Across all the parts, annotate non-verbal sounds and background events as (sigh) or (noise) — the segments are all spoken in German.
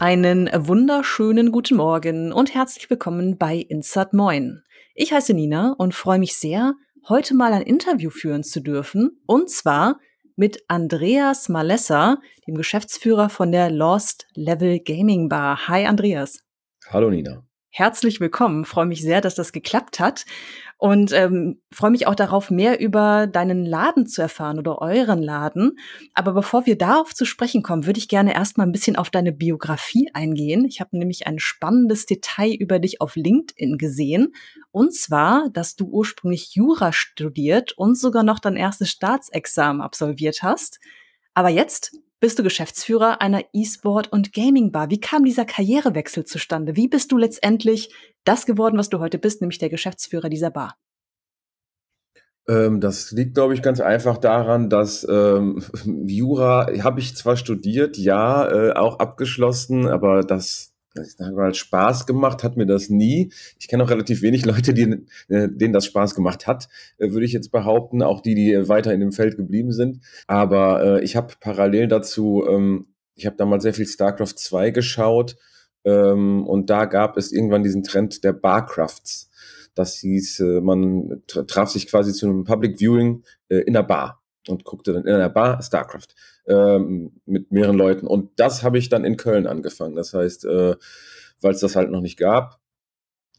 Einen wunderschönen guten Morgen und herzlich willkommen bei Insert Moin. Ich heiße Nina und freue mich sehr, heute mal ein Interview führen zu dürfen. Und zwar mit Andreas Malessa, dem Geschäftsführer von der Lost Level Gaming Bar. Hi Andreas. Hallo Nina. Herzlich willkommen. Freue mich sehr, dass das geklappt hat. Und ähm, freue mich auch darauf, mehr über deinen Laden zu erfahren oder euren Laden. Aber bevor wir darauf zu sprechen kommen, würde ich gerne erstmal ein bisschen auf deine Biografie eingehen. Ich habe nämlich ein spannendes Detail über dich auf LinkedIn gesehen. Und zwar, dass du ursprünglich Jura studiert und sogar noch dein erstes Staatsexamen absolviert hast. Aber jetzt bist du Geschäftsführer einer E-Sport- und Gaming-Bar. Wie kam dieser Karrierewechsel zustande? Wie bist du letztendlich das geworden, was du heute bist, nämlich der Geschäftsführer dieser Bar? Ähm, das liegt, glaube ich, ganz einfach daran, dass ähm, (laughs) Jura habe ich zwar studiert, ja, äh, auch abgeschlossen, aber das ich sage mal, Spaß gemacht hat mir das nie. Ich kenne auch relativ wenig Leute, die, äh, denen das Spaß gemacht hat, äh, würde ich jetzt behaupten. Auch die, die weiter in dem Feld geblieben sind. Aber äh, ich habe parallel dazu, ähm, ich habe damals sehr viel StarCraft 2 geschaut. Ähm, und da gab es irgendwann diesen Trend der Barcrafts. Das hieß, äh, man traf sich quasi zu einem Public Viewing äh, in der Bar und guckte dann in einer Bar StarCraft ähm, mit mehreren Leuten. Und das habe ich dann in Köln angefangen. Das heißt, äh, weil es das halt noch nicht gab,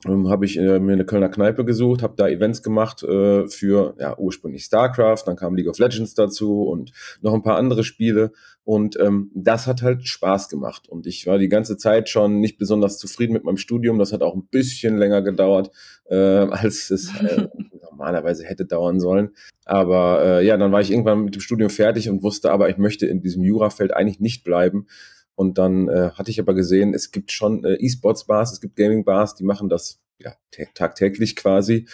ähm, habe ich äh, mir eine Kölner Kneipe gesucht, habe da Events gemacht äh, für ja ursprünglich StarCraft, dann kam League of Legends dazu und noch ein paar andere Spiele und ähm, das hat halt Spaß gemacht und ich war die ganze Zeit schon nicht besonders zufrieden mit meinem Studium. Das hat auch ein bisschen länger gedauert, äh, (laughs) als es äh, normalerweise hätte dauern sollen. Aber äh, ja, dann war ich irgendwann mit dem Studium fertig und wusste aber, ich möchte in diesem Jurafeld eigentlich nicht bleiben und dann äh, hatte ich aber gesehen, es gibt schon äh, E-Sports-Bars, es gibt Gaming-Bars, die machen das ja, tagtäglich quasi.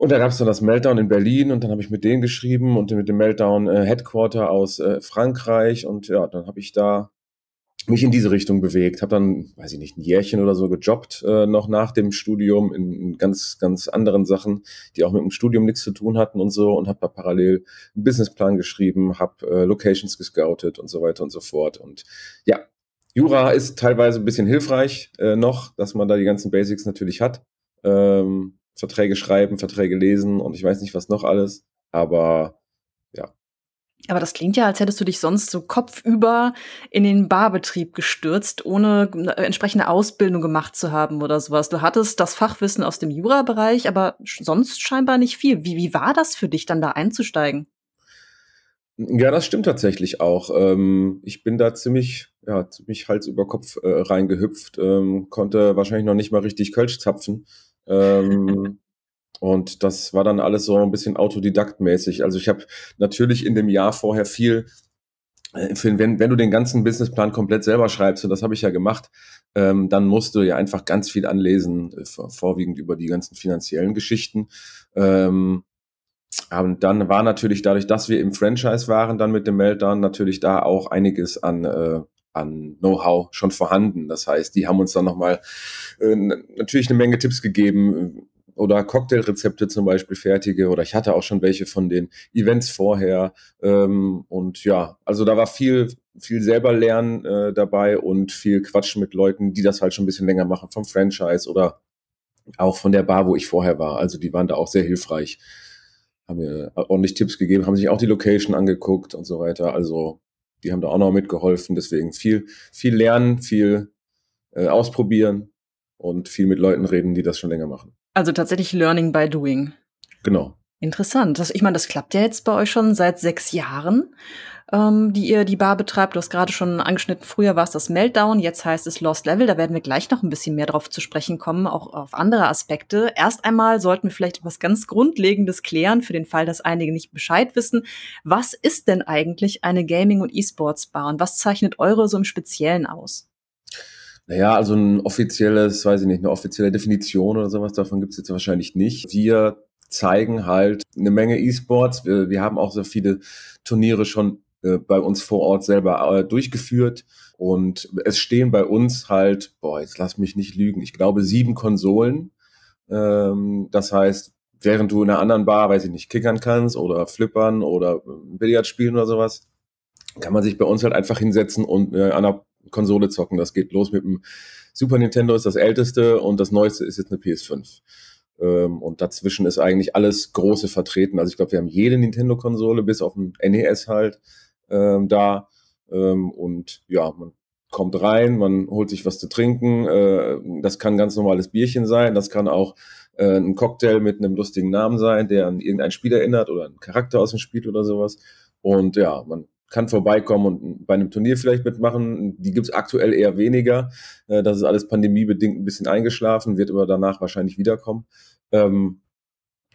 Und da gab es dann das Meltdown in Berlin und dann habe ich mit denen geschrieben und mit dem Meltdown äh, Headquarter aus äh, Frankreich und ja, dann habe ich da mich in diese Richtung bewegt. Habe dann, weiß ich nicht, ein Jährchen oder so gejobbt, äh, noch nach dem Studium in, ganz, ganz anderen Sachen, die auch mit dem Studium nichts zu tun hatten und so und habe da parallel einen Businessplan geschrieben, habe äh, Locations gescoutet und so weiter und so fort. Und ja, Jura ist teilweise ein bisschen hilfreich äh, noch, dass man da die ganzen Basics natürlich hat. Ähm, Verträge schreiben, Verträge lesen und ich weiß nicht was noch alles. Aber aber das klingt ja, als hättest du dich sonst so kopfüber in den Barbetrieb gestürzt, ohne eine entsprechende Ausbildung gemacht zu haben oder sowas. Du hattest das Fachwissen aus dem Jura-Bereich, aber sonst scheinbar nicht viel. Wie, wie war das für dich, dann da einzusteigen? Ja, das stimmt tatsächlich auch. Ähm, ich bin da ziemlich, ja, ziemlich Hals über Kopf äh, reingehüpft, ähm, konnte wahrscheinlich noch nicht mal richtig Kölsch zapfen. Ähm, Und das war dann alles so ein bisschen autodidaktmäßig. Also ich habe natürlich in dem Jahr vorher viel äh, wenn, wenn du den ganzen Businessplan komplett selber schreibst, und das habe ich ja gemacht, ähm, dann musst du ja einfach ganz viel anlesen, äh, vorwiegend über die ganzen finanziellen Geschichten. Ähm, und dann war natürlich dadurch, dass wir im Franchise waren, dann mit dem Meltdown, natürlich da auch einiges an, äh, an Know-how schon vorhanden. Das heißt, die haben uns dann nochmal äh, natürlich eine Menge Tipps gegeben, oder Cocktailrezepte zum Beispiel fertige oder ich hatte auch schon welche von den Events vorher ähm, und ja, also da war viel viel selber lernen äh, dabei und viel Quatsch mit Leuten, die das halt schon ein bisschen länger machen vom Franchise oder auch von der Bar, wo ich vorher war. Also die waren da auch sehr hilfreich, haben mir ordentlich Tipps gegeben, haben sich auch die Location angeguckt und so weiter. Also die haben da auch noch mitgeholfen. Deswegen viel viel lernen, viel äh, ausprobieren und viel mit Leuten reden, die das schon länger machen. Also tatsächlich Learning by Doing. Genau. Interessant. Das, ich meine, das klappt ja jetzt bei euch schon seit sechs Jahren, ähm, die ihr die Bar betreibt. Du hast gerade schon angeschnitten, früher war es das Meltdown, jetzt heißt es Lost Level. Da werden wir gleich noch ein bisschen mehr drauf zu sprechen kommen, auch auf andere Aspekte. Erst einmal sollten wir vielleicht etwas ganz Grundlegendes klären, für den Fall, dass einige nicht Bescheid wissen. Was ist denn eigentlich eine Gaming- und E-Sports-Bar und was zeichnet eure so im Speziellen aus? Naja, also ein offizielles, weiß ich nicht, eine offizielle Definition oder sowas davon gibt es jetzt wahrscheinlich nicht. Wir zeigen halt eine Menge E-Sports. Wir, wir haben auch so viele Turniere schon bei uns vor Ort selber äh, durchgeführt. Und es stehen bei uns halt, boah, jetzt lass mich nicht lügen, ich glaube sieben Konsolen. Ähm, das heißt, während du in einer anderen Bar, weiß ich nicht, kickern kannst oder flippern oder Billard spielen oder sowas, kann man sich bei uns halt einfach hinsetzen und äh, an einer Konsole zocken. Das geht los mit dem Super Nintendo ist das älteste und das neueste ist jetzt eine PS5. Ähm, und dazwischen ist eigentlich alles große vertreten. Also ich glaube, wir haben jede Nintendo-Konsole bis auf den NES halt ähm, da. Ähm, und ja, man kommt rein, man holt sich was zu trinken. Äh, das kann ganz normales Bierchen sein, das kann auch äh, ein Cocktail mit einem lustigen Namen sein, der an irgendein Spiel erinnert oder einen Charakter aus dem Spiel oder sowas. Und ja, man kann vorbeikommen und bei einem Turnier vielleicht mitmachen. Die gibt's aktuell eher weniger. Äh, das ist alles pandemiebedingt ein bisschen eingeschlafen, wird aber danach wahrscheinlich wiederkommen. Ähm,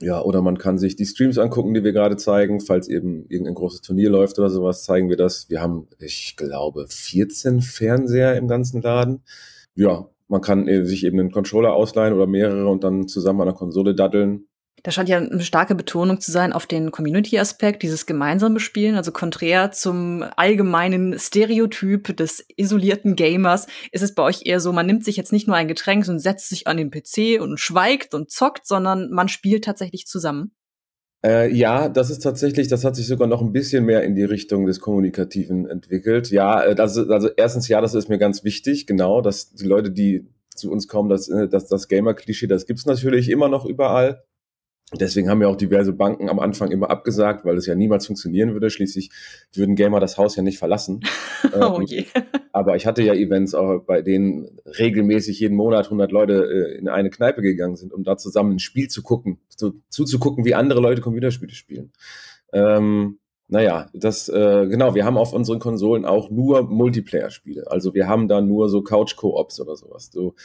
ja, oder man kann sich die Streams angucken, die wir gerade zeigen. Falls eben irgendein großes Turnier läuft oder sowas, zeigen wir das. Wir haben, ich glaube, 14 Fernseher im ganzen Laden. Ja, man kann äh, sich eben einen Controller ausleihen oder mehrere und dann zusammen an der Konsole daddeln. Da scheint ja eine starke Betonung zu sein auf den Community-Aspekt, dieses gemeinsame Spielen. Also konträr zum allgemeinen Stereotyp des isolierten Gamers ist es bei euch eher so, man nimmt sich jetzt nicht nur ein Getränk und setzt sich an den PC und schweigt und zockt, sondern man spielt tatsächlich zusammen. Äh, ja, das ist tatsächlich, das hat sich sogar noch ein bisschen mehr in die Richtung des Kommunikativen entwickelt. Ja, äh, das ist, also erstens, ja, das ist mir ganz wichtig, genau, dass die Leute, die zu uns kommen, dass, äh, dass das Gamer-Klischee, das gibt's natürlich immer noch überall. Deswegen haben ja auch diverse Banken am Anfang immer abgesagt, weil es ja niemals funktionieren würde. Schließlich würden Gamer das Haus ja nicht verlassen. (laughs) oh ähm, je. Aber ich hatte ja Events, auch bei denen regelmäßig jeden Monat 100 Leute äh, in eine Kneipe gegangen sind, um da zusammen ein Spiel zu gucken, zu, zuzugucken, wie andere Leute Computerspiele spielen. Ähm, naja, das, äh, genau, wir haben auf unseren Konsolen auch nur Multiplayer-Spiele. Also wir haben da nur so Couch-Co-ops oder sowas. So,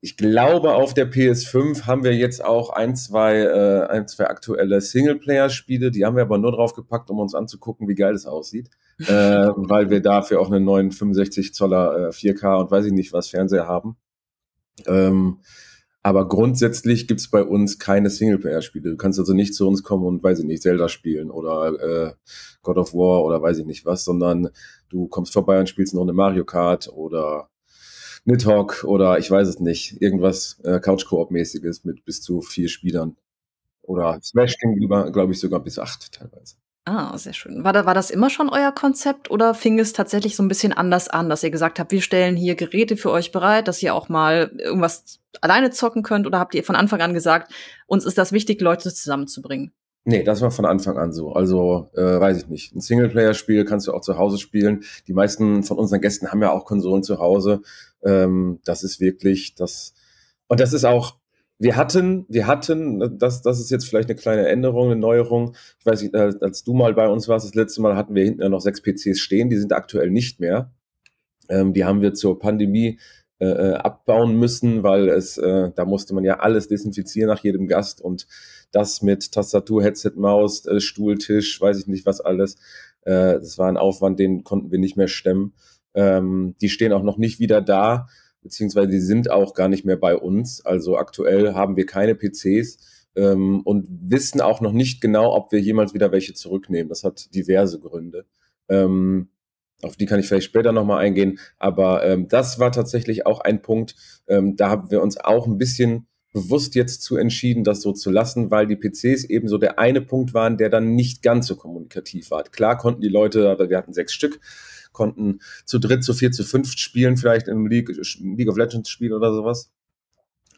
ich glaube, auf der PS5 haben wir jetzt auch ein, zwei, äh, ein, zwei aktuelle Singleplayer-Spiele. Die haben wir aber nur drauf gepackt, um uns anzugucken, wie geil es aussieht. äh, (laughs) weil wir dafür auch einen neuen 65 Zoller äh, 4K und weiß ich nicht was Fernseher haben. Ähm, aber grundsätzlich gibt's bei uns keine Singleplayer-Spiele. Du kannst also nicht zu uns kommen und, weiß ich nicht, Zelda spielen oder äh, God of War oder weiß ich nicht was, sondern du kommst vorbei und spielst noch eine Mario Kart oder Nidhogg oder ich weiß es nicht, irgendwas äh, Couch-Koop-mäßiges mit bis zu vier Spielern. Oder Smash ging, glaube ich, sogar bis acht teilweise. Ah, sehr schön. War, da, war das immer schon euer Konzept oder fing es tatsächlich so ein bisschen anders an, dass ihr gesagt habt, wir stellen hier Geräte für euch bereit, dass ihr auch mal irgendwas alleine zocken könnt? Oder habt ihr von Anfang an gesagt, uns ist das wichtig, Leute zusammenzubringen? Nee, das war von Anfang an so. Also, äh, weiß ich nicht. Ein Singleplayer-Spiel kannst du auch zu Hause spielen. Die meisten von unseren Gästen haben ja auch Konsolen zu Hause. Ähm, das ist wirklich das. Und das ist auch, wir hatten, wir hatten, das, das ist jetzt vielleicht eine kleine Änderung, eine Neuerung. Ich weiß nicht, als du mal bei uns warst, das letzte Mal hatten wir hinten ja noch sechs PCs stehen, die sind aktuell nicht mehr. Ähm, die haben wir zur Pandemie äh, äh, abbauen müssen, weil es, äh, da musste man ja alles desinfizieren nach jedem Gast und das mit Tastatur, Headset, Maus, äh, Stuhl, Tisch, weiß ich nicht was alles. Äh, das war ein Aufwand, den konnten wir nicht mehr stemmen. Ähm, die stehen auch noch nicht wieder da, beziehungsweise die sind auch gar nicht mehr bei uns. Also aktuell haben wir keine PCs ähm, und wissen auch noch nicht genau, ob wir jemals wieder welche zurücknehmen. Das hat diverse Gründe. Ähm, auf die kann ich vielleicht später nochmal eingehen. Aber ähm, das war tatsächlich auch ein Punkt, ähm, da haben wir uns auch ein bisschen bewusst jetzt zu entschieden, das so zu lassen, weil die PCs eben so der eine Punkt waren, der dann nicht ganz so kommunikativ war. Klar konnten die Leute, aber wir hatten sechs Stück, konnten zu dritt, zu vier, zu fünf spielen, vielleicht im League, League of Legends Spiel oder sowas.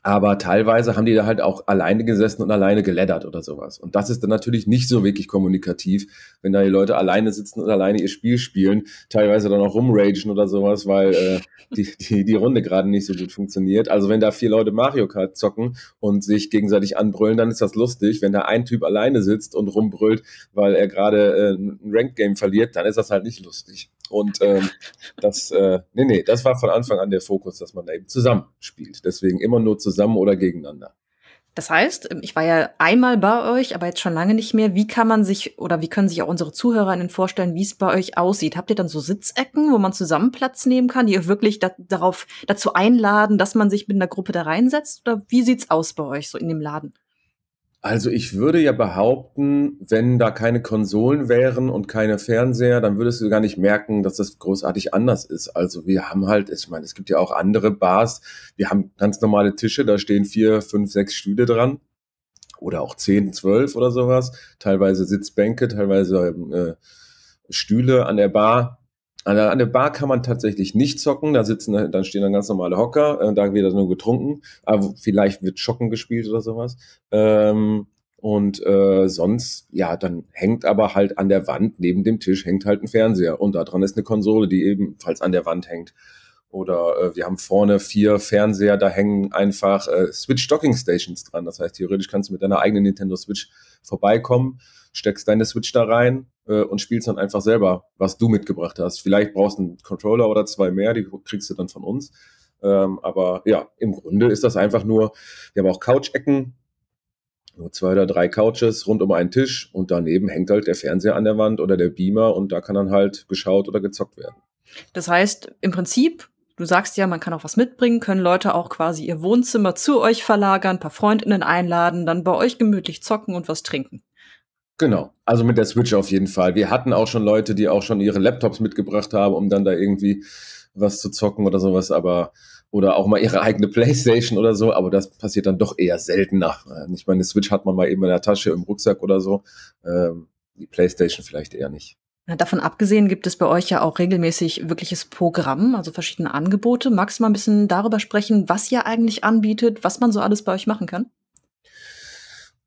Aber teilweise haben die da halt auch alleine gesessen und alleine geleddert oder sowas. Und das ist dann natürlich nicht so wirklich kommunikativ, wenn da die Leute alleine sitzen und alleine ihr Spiel spielen, teilweise dann auch rumragen oder sowas, weil äh, die, die, die Runde gerade nicht so gut funktioniert. Also wenn da vier Leute Mario Kart zocken und sich gegenseitig anbrüllen, dann ist das lustig. Wenn da ein Typ alleine sitzt und rumbrüllt, weil er gerade äh, ein Ranked Game verliert, dann ist das halt nicht lustig. Und ähm, das, äh, nee, nee, das war von Anfang an der Fokus, dass man da eben zusammen spielt. Deswegen immer nur zusammen oder gegeneinander. Das heißt, ähm, ich war ja einmal bei euch, aber jetzt schon lange nicht mehr. Wie kann man sich oder wie können sich auch unsere ZuhörerInnen vorstellen, wie es bei euch aussieht? Habt ihr dann so Sitzecken, wo man zusammen Platz nehmen kann, die ihr wirklich da, darauf dazu einladen, dass man sich mit einer Gruppe da reinsetzt? Oder wie sieht's aus bei euch so in dem Laden? Also ich würde ja behaupten, wenn da keine Konsolen wären und keine Fernseher, dann würdest du gar nicht merken, dass das großartig anders ist. Also wir haben halt, ich meine, es gibt ja auch andere Bars, wir haben ganz normale Tische, da stehen vier, fünf, sechs Stühle dran oder auch zehn, zwölf oder sowas, teilweise Sitzbänke, teilweise äh, Stühle an der Bar. An der, an der Bar kann man tatsächlich nicht zocken, da sitzen, dann stehen dann ganz normale Hocker, äh, da wird dann nur getrunken, aber vielleicht wird Schocken gespielt oder sowas. Ähm, und äh, sonst, ja, dann hängt aber halt an der Wand, neben dem Tisch hängt halt ein Fernseher und da dran ist eine Konsole, die ebenfalls an der Wand hängt. Oder äh, wir haben vorne vier Fernseher, da hängen einfach äh, Switch Docking Stations dran. Das heißt, theoretisch kannst du mit deiner eigenen Nintendo Switch vorbeikommen, steckst deine Switch da rein äh, und spielst dann einfach selber, was du mitgebracht hast. Vielleicht brauchst du einen Controller oder zwei mehr, die kriegst du dann von uns. Ähm, aber ja, im Grunde ist das einfach nur, wir haben auch Couch-Ecken, nur zwei oder drei Couches rund um einen Tisch und daneben hängt halt der Fernseher an der Wand oder der Beamer und da kann dann halt geschaut oder gezockt werden. Das heißt, im Prinzip, du sagst ja, man kann auch was mitbringen, können Leute auch quasi ihr Wohnzimmer zu euch verlagern, ein paar Freundinnen einladen, dann bei euch gemütlich zocken und was trinken. Genau, also mit der Switch auf jeden Fall. Wir hatten auch schon Leute, die auch schon ihre Laptops mitgebracht haben, um dann da irgendwie was zu zocken oder sowas, aber oder auch mal ihre (laughs) eigene Playstation oder so, aber das passiert dann doch eher seltener. Ich meine, eine Switch hat man mal eben in der Tasche, im Rucksack oder so. Ähm, die Playstation vielleicht eher nicht. Davon abgesehen gibt es bei euch ja auch regelmäßig wirkliches Programm, also verschiedene Angebote. Magst du mal ein bisschen darüber sprechen, was ihr eigentlich anbietet, was man so alles bei euch machen kann?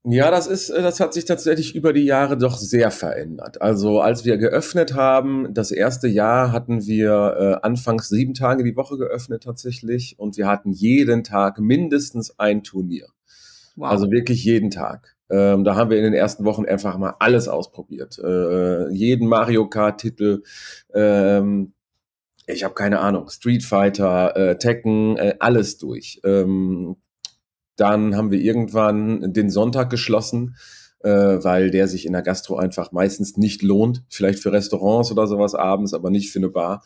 Ja, das ist, äh, das hat sich tatsächlich über die Jahre doch sehr verändert. Also als wir geöffnet haben, das erste Jahr hatten wir äh, anfangs sieben Tage die Woche geöffnet tatsächlich und wir hatten jeden Tag mindestens ein Turnier. Wow. Also wirklich jeden Tag. Ähm, da haben wir in den ersten Wochen einfach mal alles ausprobiert. Äh, jeden Mario Kart-Titel, ähm, ich habe keine Ahnung, Street Fighter, äh, Tekken, äh, alles durch. Ähm, dann haben wir irgendwann den Sonntag geschlossen, äh, weil der sich in der Gastro einfach meistens nicht lohnt. Vielleicht für Restaurants oder sowas abends, aber nicht für eine Bar.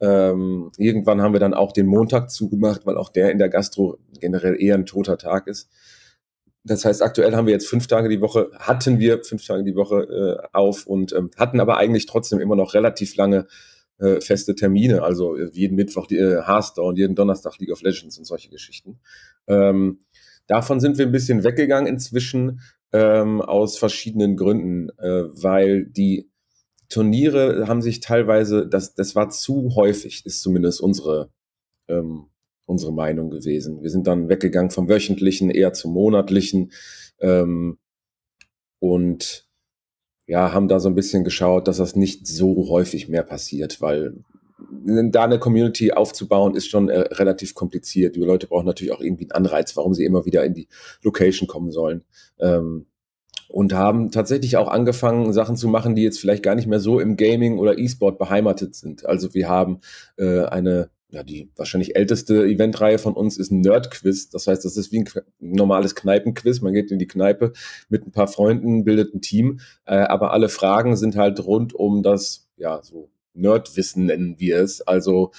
Ähm, irgendwann haben wir dann auch den Montag zugemacht, weil auch der in der Gastro generell eher ein toter Tag ist. Das heißt, aktuell haben wir jetzt fünf Tage die Woche, hatten wir fünf Tage die Woche äh, auf und ähm, hatten aber eigentlich trotzdem immer noch relativ lange äh, feste Termine, also jeden Mittwoch die äh, Hearthstone, jeden Donnerstag League of Legends und solche Geschichten. Ähm, Davon sind wir ein bisschen weggegangen inzwischen ähm, aus verschiedenen Gründen, äh, weil die Turniere haben sich teilweise, das, das war zu häufig, ist zumindest unsere, ähm, unsere Meinung gewesen. Wir sind dann weggegangen vom wöchentlichen eher zum monatlichen ähm, und ja, haben da so ein bisschen geschaut, dass das nicht so häufig mehr passiert, weil da eine Community aufzubauen, ist schon äh, relativ kompliziert. Die Leute brauchen natürlich auch irgendwie einen Anreiz, warum sie immer wieder in die Location kommen sollen. Ähm, und haben tatsächlich auch angefangen, Sachen zu machen, die jetzt vielleicht gar nicht mehr so im Gaming oder E-Sport beheimatet sind. Also wir haben äh, eine, ja, die wahrscheinlich älteste Eventreihe von uns ist ein Nerd-Quiz. Das heißt, das ist wie ein normales Kneipenquiz. Man geht in die Kneipe mit ein paar Freunden, bildet ein Team, äh, aber alle Fragen sind halt rund um das, ja, so Nerdwissen nennen wir es. Also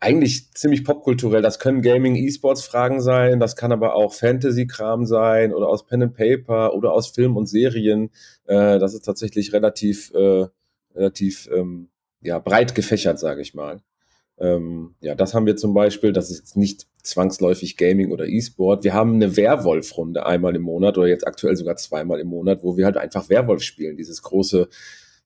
eigentlich ziemlich popkulturell. Das können Gaming, E-Sports-Fragen sein, das kann aber auch Fantasy-Kram sein oder aus Pen and Paper oder aus Film und Serien. Äh, das ist tatsächlich relativ, äh, relativ ähm, ja, breit gefächert, sage ich mal. Ähm, ja, das haben wir zum Beispiel. Das ist jetzt nicht zwangsläufig Gaming oder E-Sport. Wir haben eine Werwolf-Runde einmal im Monat oder jetzt aktuell sogar zweimal im Monat, wo wir halt einfach Werwolf spielen. Dieses große,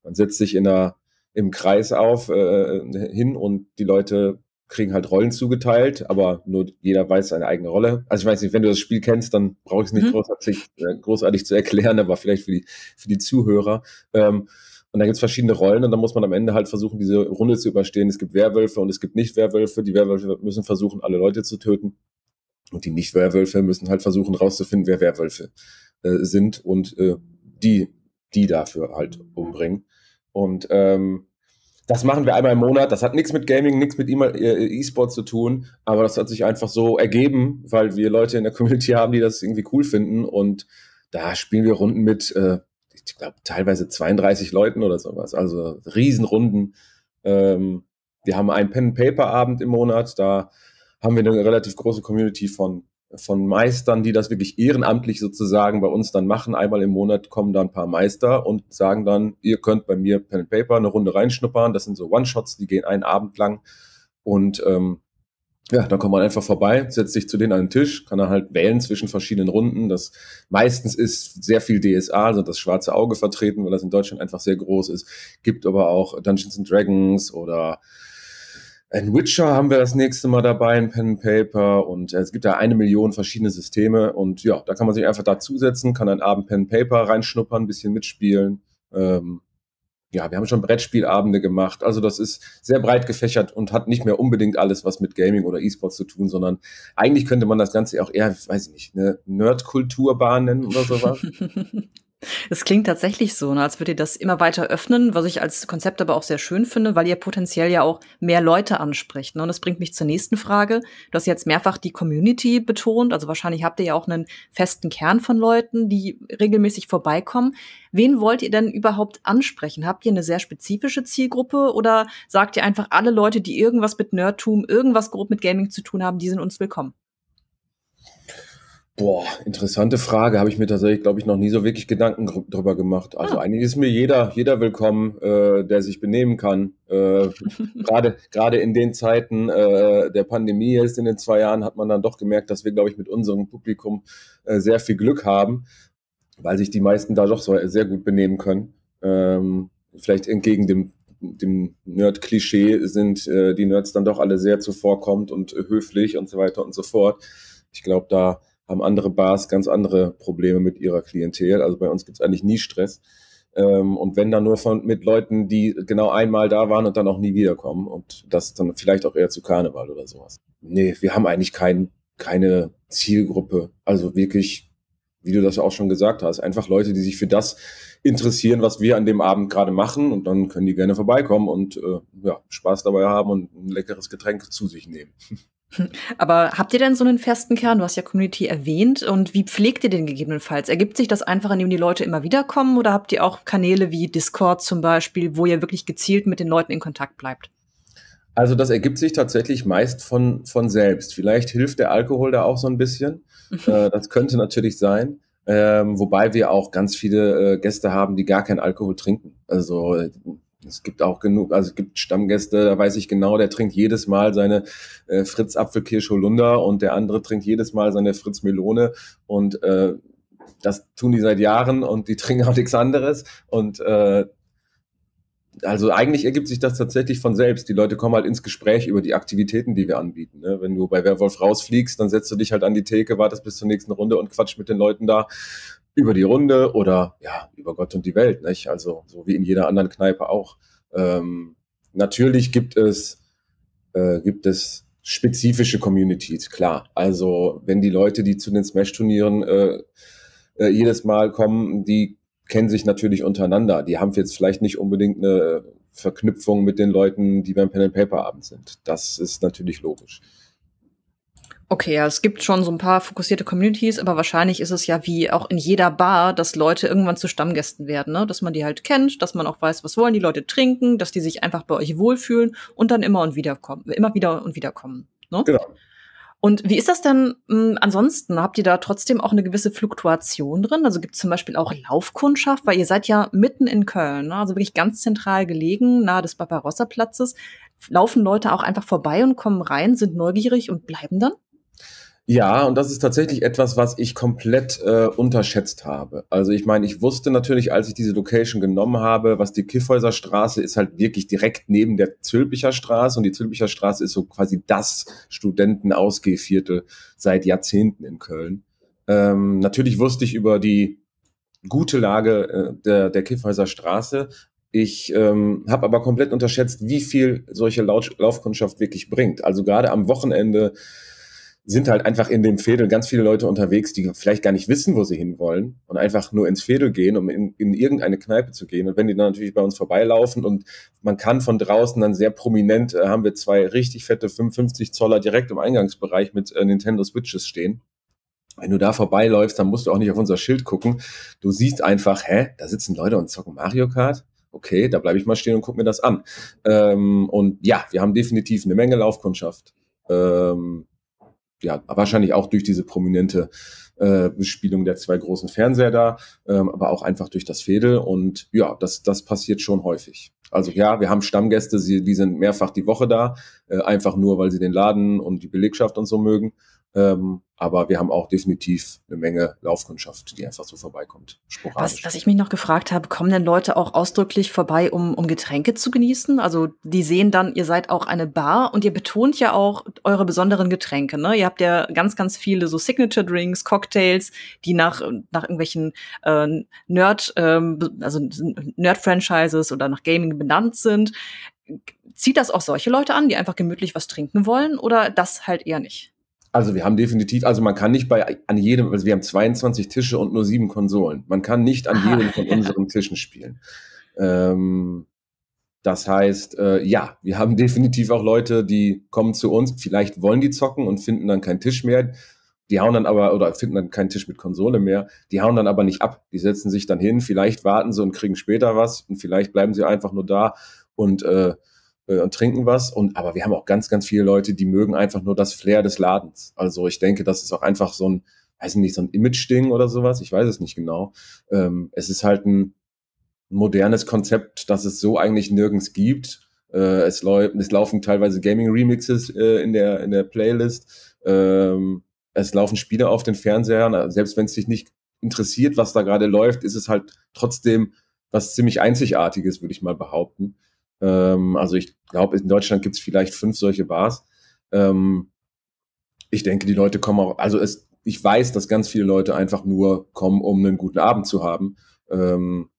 man setzt sich in einer im Kreis auf äh, hin und die Leute kriegen halt Rollen zugeteilt, aber nur jeder weiß seine eigene Rolle. Also ich weiß nicht, wenn du das Spiel kennst, dann brauche ich es nicht mhm. großartig, äh, großartig zu erklären, aber vielleicht für die, für die Zuhörer. Ähm, und da gibt es verschiedene Rollen und dann muss man am Ende halt versuchen, diese Runde zu überstehen. Es gibt Werwölfe und es gibt Nicht-Werwölfe. Die Werwölfe müssen versuchen, alle Leute zu töten. Und die Nicht-Werwölfe müssen halt versuchen, rauszufinden, wer Werwölfe äh, sind und äh, die, die dafür halt umbringen. Und ähm, das machen wir einmal im Monat. Das hat nichts mit Gaming, nichts mit äh, E-Sport zu tun, aber das hat sich einfach so ergeben, weil wir Leute in der Community haben, die das irgendwie cool finden. Und da spielen wir Runden mit, äh, ich glaube, teilweise 32 Leuten oder sowas. Also Riesenrunden. Ähm, wir haben einen Pen-Paper-Abend im Monat. Da haben wir eine relativ große Community von von Meistern, die das wirklich ehrenamtlich sozusagen bei uns dann machen. Einmal im Monat kommen da ein paar Meister und sagen dann, ihr könnt bei mir Pen and Paper eine Runde reinschnuppern. Das sind so One-Shots, die gehen einen Abend lang. Und ähm, ja, da kommt man einfach vorbei, setzt sich zu denen an den Tisch, kann er halt wählen zwischen verschiedenen Runden. Das meistens ist sehr viel DSA, also das schwarze Auge vertreten, weil das in Deutschland einfach sehr groß ist. Gibt aber auch Dungeons and Dragons oder ein Witcher haben wir das nächste Mal dabei, ein Pen and Paper und es gibt da eine Million verschiedene Systeme und ja, da kann man sich einfach dazusetzen, kann einen Abend Pen and Paper reinschnuppern, ein bisschen mitspielen. Ähm, ja, wir haben schon Brettspielabende gemacht. Also das ist sehr breit gefächert und hat nicht mehr unbedingt alles was mit Gaming oder E-Sports zu tun, sondern eigentlich könnte man das Ganze auch eher, weiß ich nicht, eine Nerdkulturbahn nennen oder sowas. (laughs) Es klingt tatsächlich so, ne, als würdet ihr das immer weiter öffnen, was ich als Konzept aber auch sehr schön finde, weil ihr potenziell ja auch mehr Leute anspricht. Ne? Und das bringt mich zur nächsten Frage. Du hast jetzt mehrfach die Community betont, also wahrscheinlich habt ihr ja auch einen festen Kern von Leuten, die regelmäßig vorbeikommen. Wen wollt ihr denn überhaupt ansprechen? Habt ihr eine sehr spezifische Zielgruppe oder sagt ihr einfach alle Leute, die irgendwas mit Nerdtum, irgendwas grob mit Gaming zu tun haben, die sind uns willkommen? Boah, interessante Frage. Habe ich mir tatsächlich, glaube ich, noch nie so wirklich Gedanken drüber gemacht. Also ah. eigentlich ist mir jeder, jeder willkommen, äh, der sich benehmen kann. Äh, (laughs) Gerade gerade in den Zeiten äh, der Pandemie jetzt in den zwei Jahren hat man dann doch gemerkt, dass wir, glaube ich, mit unserem Publikum äh, sehr viel Glück haben, weil sich die meisten da doch so sehr gut benehmen können. Ähm, vielleicht entgegen dem dem Nerd-Klischee sind äh, die Nerds dann doch alle sehr zuvorkommend und höflich und so weiter und so fort. Ich glaube, da haben andere Bars ganz andere Probleme mit ihrer Klientel. Also bei uns gibt es eigentlich nie Stress. Ähm, und wenn dann nur von, mit Leuten, die genau einmal da waren und dann auch nie wiederkommen. Und das dann vielleicht auch eher zu Karneval oder sowas. Nee, wir haben eigentlich kein, keine Zielgruppe. Also wirklich, wie du das auch schon gesagt hast, einfach Leute, die sich für das interessieren, was wir an dem Abend gerade machen. Und dann können die gerne vorbeikommen und äh, ja, Spaß dabei haben und ein leckeres Getränk zu sich nehmen. (laughs) (laughs) Aber habt ihr denn so einen festen Kern? Du hast ja Community erwähnt. Und wie pflegt ihr den gegebenenfalls? Ergibt sich das einfach, indem die Leute immer wieder kommen? Oder habt ihr auch Kanäle wie Discord zum Beispiel, wo ihr wirklich gezielt mit den Leuten in Kontakt bleibt? Also das ergibt sich tatsächlich meist von, von selbst. Vielleicht hilft der Alkohol da auch so ein bisschen. äh, das könnte natürlich sein. Ähm, wobei wir auch ganz viele äh, Gäste haben, die gar keinen Alkohol trinken. Also es gibt auch genug, also es gibt Stammgäste, da weiß ich genau, der trinkt jedes Mal seine äh, Fritz Apfelkirsch Holunder und der andere trinkt jedes Mal seine Fritz Melone und äh, das tun die seit Jahren und die (laughs) trinken auch nichts anderes und äh, also eigentlich ergibt sich das tatsächlich von selbst. Die Leute kommen halt ins Gespräch über die Aktivitäten, die wir anbieten. Ne? Wenn du bei Werwolf rausfliegst, dann setzt du dich halt an die Theke, wartest bis zur nächsten Runde und quatscht mit den Leuten da über die Runde oder ja, über Gott und die Welt, nicht? Also so wie in jeder anderen Kneipe auch. Ähm, natürlich gibt es, äh, gibt es spezifische Communities, klar. Also wenn die Leute, die zu den Smash-Turnieren äh, äh, jedes Mal kommen, die kennen sich natürlich untereinander. Die haben jetzt vielleicht nicht unbedingt eine Verknüpfung mit den Leuten, die beim Pen and Paper Abend sind. Das ist natürlich logisch. Okay, ja, es gibt schon so ein paar fokussierte Communities, aber wahrscheinlich ist es ja wie auch in jeder Bar, dass Leute irgendwann zu Stammgästen werden, ne? Dass man die halt kennt, dass man auch weiß, was wollen die Leute trinken, dass die sich einfach bei euch wohlfühlen und dann immer und wieder kommen, immer wieder und wieder kommen. Ne? Genau. Und wie ist das denn mh, hm, ansonsten? Habt ihr da trotzdem auch eine gewisse Fluktuation drin? Also gibt es zum Beispiel auch Laufkundschaft, weil ihr seid ja mitten in Köln, ne? also wirklich ganz zentral gelegen, nahe des Barbarossa-Platzes. Laufen Leute auch einfach vorbei und kommen rein, sind neugierig und bleiben dann? Ja, und das ist tatsächlich etwas, was ich komplett äh, unterschätzt habe. Also ich meine, ich wusste natürlich, als ich diese Location genommen habe, was die Kiffhäuser Straße ist halt wirklich direkt neben der Zülpicher Straße und die Zülpicher Straße ist so quasi das Studentenausgehviertel seit Jahrzehnten in Köln. Ähm, natürlich wusste ich über die gute Lage äh, der, der Kiffhäuser Straße. Ich ähm, habe aber komplett unterschätzt, wie viel solche Lauf Laufkundschaft wirklich bringt. Also gerade am Wochenende sind halt einfach in dem Fädel ganz viele Leute unterwegs, die vielleicht gar nicht wissen, wo sie hinwollen und einfach nur ins Fädel gehen, um in, in irgendeine Kneipe zu gehen. Und wenn die dann natürlich bei uns vorbeilaufen und man kann von draußen dann sehr prominent, äh, haben wir zwei richtig fette 55 Zoller direkt im Eingangsbereich mit äh, Nintendo Switches stehen. Wenn du da vorbeiläufst, dann musst du auch nicht auf unser Schild gucken. Du siehst einfach, hä, da sitzen Leute und zocken Mario Kart okay, da bleibe ich mal stehen und guck mir das an. Ähm, und ja, wir haben definitiv eine Menge Laufkundschaft. Ähm, ja, wahrscheinlich auch durch diese prominente äh, Bespielung der zwei großen Fernseher da, ähm, aber auch einfach durch das Fädel. Und ja, das, das passiert schon häufig. Also ja, wir haben Stammgäste, sie, die sind mehrfach die Woche da, äh, einfach nur, weil sie den Laden und die Belegschaft und so mögen. Ähm, aber wir haben auch definitiv eine Menge Laufkundschaft, die einfach so vorbeikommt. Was, was ich mich noch gefragt habe, kommen denn Leute auch ausdrücklich vorbei, um, um Getränke zu genießen? Also die sehen dann, ihr seid auch eine Bar und ihr betont ja auch eure besonderen Getränke. Ne? Ihr habt ja ganz, ganz viele so Signature Drinks, Cocktails, die nach, nach irgendwelchen äh, Nerd, ähm, also Nerd-Franchises oder nach Gaming benannt sind. Zieht das auch solche Leute an, die einfach gemütlich was trinken wollen oder das halt eher nicht? Also wir haben definitiv, also man kann nicht bei an jedem, also wir haben 22 Tische und nur sieben Konsolen. Man kann nicht an jedem (laughs) von unseren Tischen spielen. Ähm, das heißt, äh, ja, wir haben (laughs) definitiv auch Leute, die kommen zu uns, vielleicht wollen die zocken und finden dann keinen Tisch mehr. Die hauen dann aber, oder finden dann keinen Tisch mit Konsole mehr. Die hauen dann aber nicht ab. Die setzen sich dann hin, vielleicht warten sie und kriegen später was und vielleicht bleiben sie einfach nur da und äh, äh, und trinken was. Und aber wir haben auch ganz, ganz viele Leute, die mögen einfach nur das Flair des Ladens. Also ich denke, das ist auch einfach so ein, weiß nicht, so ein Image-Ding oder sowas. Ich weiß es nicht genau. Ähm, es ist halt ein modernes Konzept, das es so eigentlich nirgends gibt. Äh, es, es, laufen teilweise Gaming-Remixes äh, in, der, in der Playlist. Ähm, es laufen Spiele auf den Fernsehern. Also selbst wenn es dich nicht interessiert, was da gerade läuft, ist es halt trotzdem was ziemlich Einzigartiges, würde ich mal behaupten. Ähm, also ich glaube, in Deutschland gibt es vielleicht fünf solche Bars. Ähm, ich denke, die Leute kommen auch, also es, ich weiß, dass ganz viele Leute einfach nur kommen, um einen guten Abend zu haben ähm,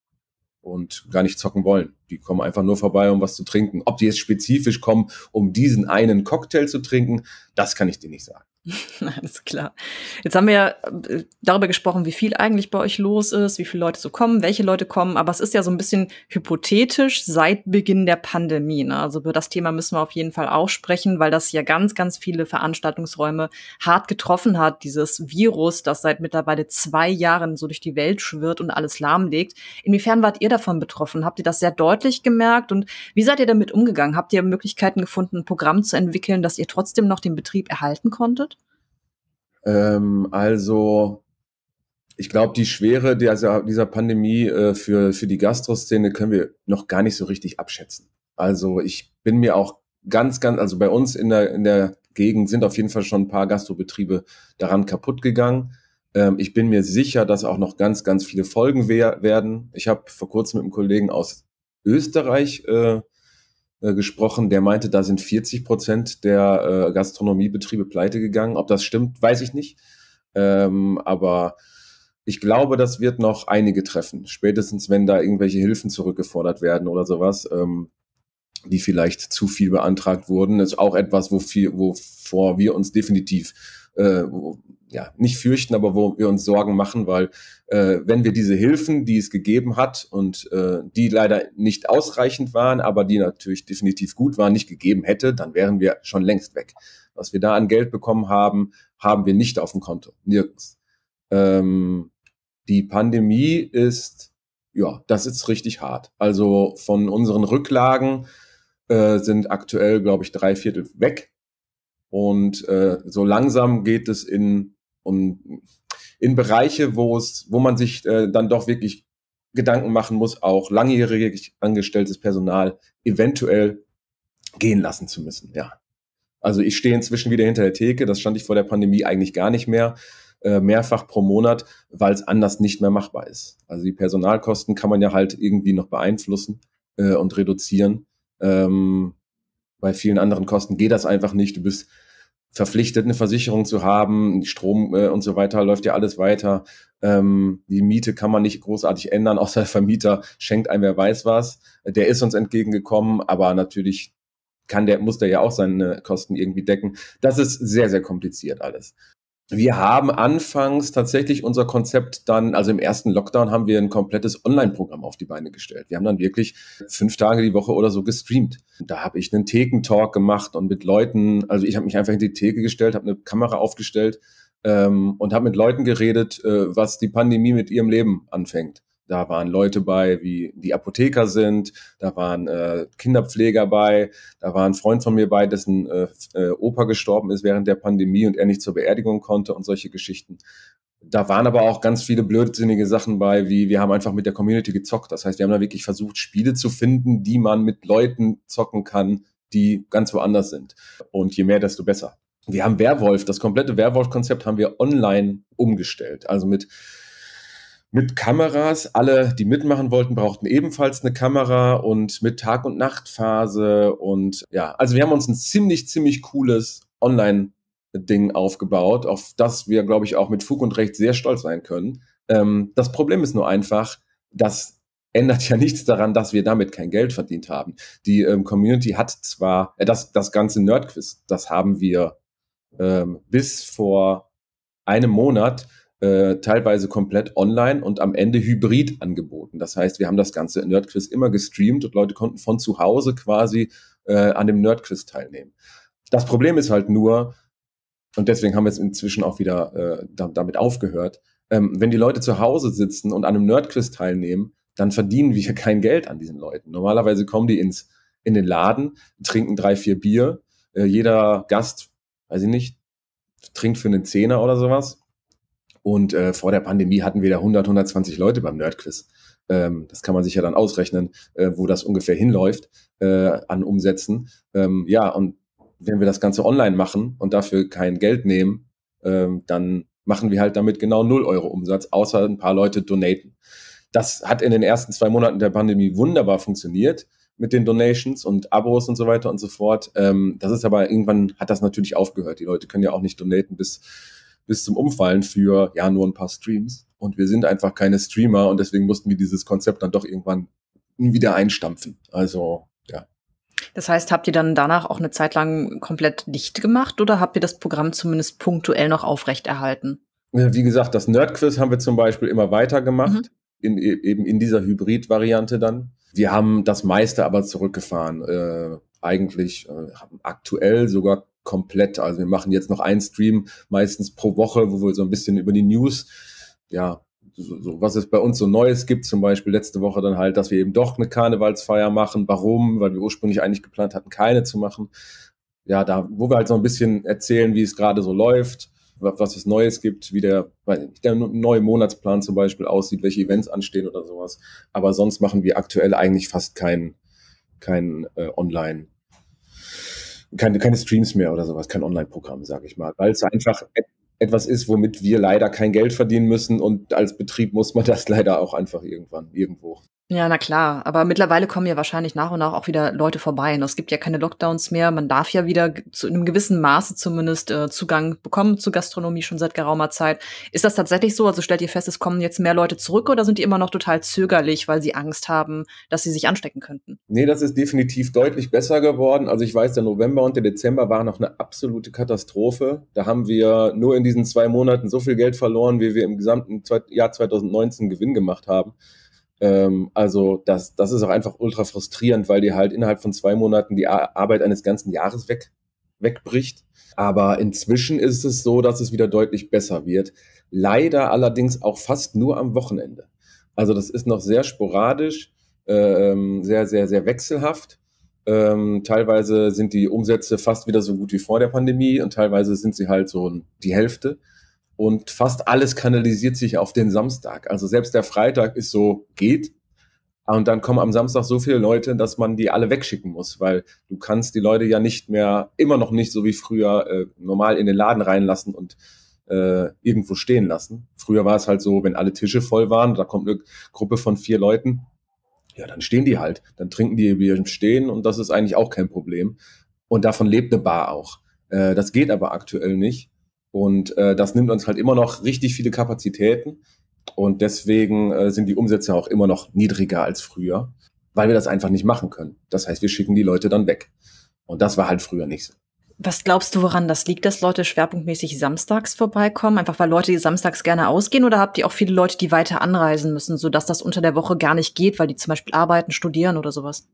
und gar nicht zocken wollen. Die kommen einfach nur vorbei, um was zu trinken. Ob die jetzt spezifisch kommen, um diesen einen Cocktail zu trinken, das kann ich dir nicht sagen. (laughs) Alles klar. Jetzt haben wir ja äh, darüber gesprochen, wie viel eigentlich bei euch los ist, wie viele Leute so kommen, welche Leute kommen, aber es ist ja so ein bisschen hypothetisch seit Beginn der Pandemie. Ne? Also über das Thema müssen wir auf jeden Fall auch sprechen, weil das ja ganz, ganz viele Veranstaltungsräume hart getroffen hat, dieses Virus, das seit mittlerweile zwei Jahren so durch die Welt schwirrt und alles lahmlegt. Inwiefern wart ihr davon betroffen? Habt ihr das sehr deutlich gemerkt und wie seid ihr damit umgegangen? Habt ihr Möglichkeiten gefunden, ein Programm zu entwickeln, dass ihr trotzdem noch den Betrieb erhalten konntet? Ähm, also ich glaube, die Schwere dieser, dieser Pandemie äh, für, für die Gastroszene können wir noch gar nicht so richtig abschätzen. Also ich bin mir auch ganz, ganz, also bei uns in der, in der Gegend sind auf jeden Fall schon ein paar Gastrobetriebe daran kaputt gegangen. Ähm, ich bin mir sicher, dass auch noch ganz, ganz viele Folgen werden. Ich habe vor kurzem mit einem Kollegen aus Österreich äh, äh, gesprochen, der meinte, da sind 40 Prozent der äh, Gastronomiebetriebe pleite gegangen. Ob das stimmt, weiß ich nicht. Ähm, aber ich glaube, das wird noch einige treffen. Spätestens, wenn da irgendwelche Hilfen zurückgefordert werden oder sowas, ähm, die vielleicht zu viel beantragt wurden, ist auch etwas, wo viel, wovor wir uns definitiv äh, ja, nicht fürchten, aber wo wir uns Sorgen machen, weil äh, wenn wir diese Hilfen, die es gegeben hat und äh, die leider nicht ausreichend waren, aber die natürlich definitiv gut waren, nicht gegeben hätte, dann wären wir schon längst weg. Was wir da an Geld bekommen haben, haben wir nicht auf dem Konto, nirgends. Ähm, die Pandemie ist, ja, das ist richtig hart. Also von unseren Rücklagen äh, sind aktuell, glaube ich, drei Viertel weg. Und äh, so langsam geht es in und in Bereiche, wo es, wo man sich äh, dann doch wirklich Gedanken machen muss, auch langjährig angestelltes Personal eventuell gehen lassen zu müssen. Ja. Also ich stehe inzwischen wieder hinter der Theke, das stand ich vor der Pandemie eigentlich gar nicht mehr, äh, mehrfach pro Monat, weil es anders nicht mehr machbar ist. Also die Personalkosten kann man ja halt irgendwie noch beeinflussen äh, und reduzieren. Ähm, bei vielen anderen Kosten geht das einfach nicht. Du bist verpflichtet, eine Versicherung zu haben. Strom äh, und so weiter läuft ja alles weiter. Ähm, die Miete kann man nicht großartig ändern, (laughs) außer der Vermieter schenkt einem wer weiß was. Der ist uns entgegengekommen, aber natürlich kann der, muss der ja auch seine Kosten irgendwie decken. Das ist sehr, sehr kompliziert alles. Wir haben anfangs tatsächlich unser Konzept dann, also im ersten Lockdown haben wir ein komplettes Online-Programm auf die Beine gestellt. Wir haben dann wirklich fünf Tage die Woche oder so gestreamt. Da habe ich einen Thekentalk gemacht und mit Leuten, also ich habe mich einfach in die Theke gestellt, habe eine Kamera aufgestellt ähm, und habe mit Leuten geredet, äh, was die Pandemie mit ihrem Leben anfängt. Da waren Leute bei, wie die Apotheker sind, da waren äh, Kinderpfleger bei, da war ein Freund von mir bei, dessen äh, äh, Opa gestorben ist während der Pandemie und er nicht zur Beerdigung konnte und solche Geschichten. Da waren aber auch ganz viele blödsinnige Sachen bei, wie wir haben einfach mit der Community gezockt. Das heißt, wir haben da wirklich versucht, Spiele zu finden, die man mit Leuten zocken kann, die ganz woanders sind. Und je mehr, desto besser. Wir haben Werwolf, das komplette Werwolf-Konzept haben wir online umgestellt. Also mit mit Kameras. Alle, die mitmachen wollten, brauchten ebenfalls eine Kamera und mit Tag- und Nachtphase. Und ja, also wir haben uns ein ziemlich, ziemlich cooles Online-Ding aufgebaut, auf das wir, glaube ich, auch mit Fug und Recht sehr stolz sein können. Ähm, das Problem ist nur einfach, das ändert ja (laughs) nichts daran, dass wir damit kein Geld verdient haben. Die ähm, Community hat zwar, äh, das, das ganze Nerdquiz, das haben wir ähm, bis vor einem Monat äh, teilweise komplett online und am Ende hybrid angeboten. Das heißt, wir haben das ganze Nerdquiz immer gestreamt und Leute konnten von zu Hause quasi äh, an dem Nerdquiz teilnehmen. Das Problem ist halt nur, und deswegen haben wir jetzt inzwischen auch wieder äh, damit aufgehört, ähm, wenn die Leute zu Hause sitzen und an einem Nerdquiz teilnehmen, dann verdienen wir (laughs) kein Geld an diesen Leuten. Normalerweise kommen die ins, in den Laden, trinken drei, vier Bier. Äh, jeder Gast, weiß ich nicht, trinkt für einen Zehner oder sowas. Und äh, vor der Pandemie hatten wir da 100, 120 Leute beim Nerdquiz. Ähm, das kann man sich ja dann ausrechnen, äh, wo das ungefähr hinläuft äh, an Umsätzen. Ähm, ja, und wenn wir das Ganze online machen und dafür kein Geld nehmen, ähm, dann machen wir halt damit genau 0 Euro Umsatz, außer ein paar Leute donaten. Das hat in den ersten zwei Monaten der Pandemie wunderbar funktioniert mit den Donations und Abos und so weiter und so fort. Ähm, das ist aber irgendwann hat das natürlich aufgehört. Die Leute können ja auch nicht donaten bis bis zum Umfallen für ja nur ein paar Streams. Und wir sind einfach keine Streamer und deswegen mussten wir dieses Konzept dann doch irgendwann wieder einstampfen. Also ja. Das heißt, habt ihr dann danach auch eine Zeit lang komplett dicht gemacht oder habt ihr das Programm zumindest punktuell noch aufrechterhalten? Wie gesagt, das Nerdquiz haben wir zum Beispiel immer weiter gemacht, mhm. in, eben in dieser Hybrid-Variante dann. Wir haben das meiste aber zurückgefahren. Äh, eigentlich äh, aktuell sogar komplett. Also wir machen jetzt noch einen Stream meistens pro Woche, wo wir so ein bisschen über die News, ja, so, so, was es bei uns so Neues gibt, zum Beispiel letzte Woche dann halt, dass wir eben doch eine Karnevalsfeier machen. Warum? Weil wir ursprünglich eigentlich geplant hatten, keine zu machen. Ja, da, wo wir halt so ein bisschen erzählen, wie es gerade so läuft, was es Neues gibt, wie der, der neue Monatsplan zum Beispiel aussieht, welche Events anstehen oder sowas. Aber sonst machen wir aktuell eigentlich fast kein, kein äh, Online- keine, keine Streams mehr oder sowas, kein Online-Programm, sage ich mal, weil es einfach etwas ist, womit wir leider kein Geld verdienen müssen und als Betrieb muss man das (laughs) leider auch einfach irgendwann irgendwo ja, na klar. Aber mittlerweile kommen ja wahrscheinlich nach und nach auch wieder Leute vorbei. Und es gibt ja keine Lockdowns mehr. Man darf ja wieder zu einem gewissen Maße zumindest äh, Zugang bekommen zur Gastronomie schon seit geraumer Zeit. Ist das tatsächlich so? Also stellt ihr fest, es kommen jetzt mehr Leute zurück oder sind die immer noch total zögerlich, weil sie Angst haben, dass sie sich anstecken könnten? Nee, das ist definitiv deutlich besser geworden. Also ich weiß, der November und der Dezember waren noch eine absolute Katastrophe. Da haben wir nur in diesen zwei Monaten so viel Geld verloren, wie wir im gesamten Jahr 2019 Gewinn gemacht haben. Ähm, also das, das ist auch einfach ultra frustrierend, weil dir halt innerhalb von zwei Monaten die Arbeit eines ganzen Jahres weg, wegbricht. Aber inzwischen ist es so, dass es wieder deutlich besser wird. Leider allerdings auch fast nur am Wochenende. Also das ist noch sehr sporadisch, ähm, sehr, sehr, sehr wechselhaft. Ähm, teilweise sind die Umsätze fast wieder so gut wie vor der Pandemie und teilweise sind sie halt so die Hälfte und fast alles kanalisiert sich auf den Samstag. Also selbst der Freitag ist so, geht. Und dann kommen am Samstag so viele Leute, dass man die alle wegschicken muss, weil du kannst die Leute ja nicht mehr, immer noch nicht so wie früher, äh, normal in den Laden reinlassen und äh, irgendwo stehen lassen. Früher war es halt so, wenn alle Tische voll waren, da kommt eine Gruppe von vier Leuten, ja, dann stehen die halt. Dann trinken die Bier im Stehen und das ist eigentlich auch kein Problem. Und davon lebt eine Bar auch. Äh, das geht aber aktuell nicht. Und äh, das nimmt uns halt immer noch richtig viele Kapazitäten. Und deswegen äh, sind die Umsätze auch immer noch niedriger als früher, weil wir das einfach nicht machen können. Das heißt, wir schicken die Leute dann weg. Und das war halt früher nicht so. Was glaubst du, woran das liegt, dass Leute schwerpunktmäßig samstags vorbeikommen? Einfach weil Leute samstags gerne ausgehen oder habt ihr auch viele Leute, die weiter anreisen müssen, sodass das unter der Woche gar nicht geht, weil die zum Beispiel arbeiten, studieren oder sowas?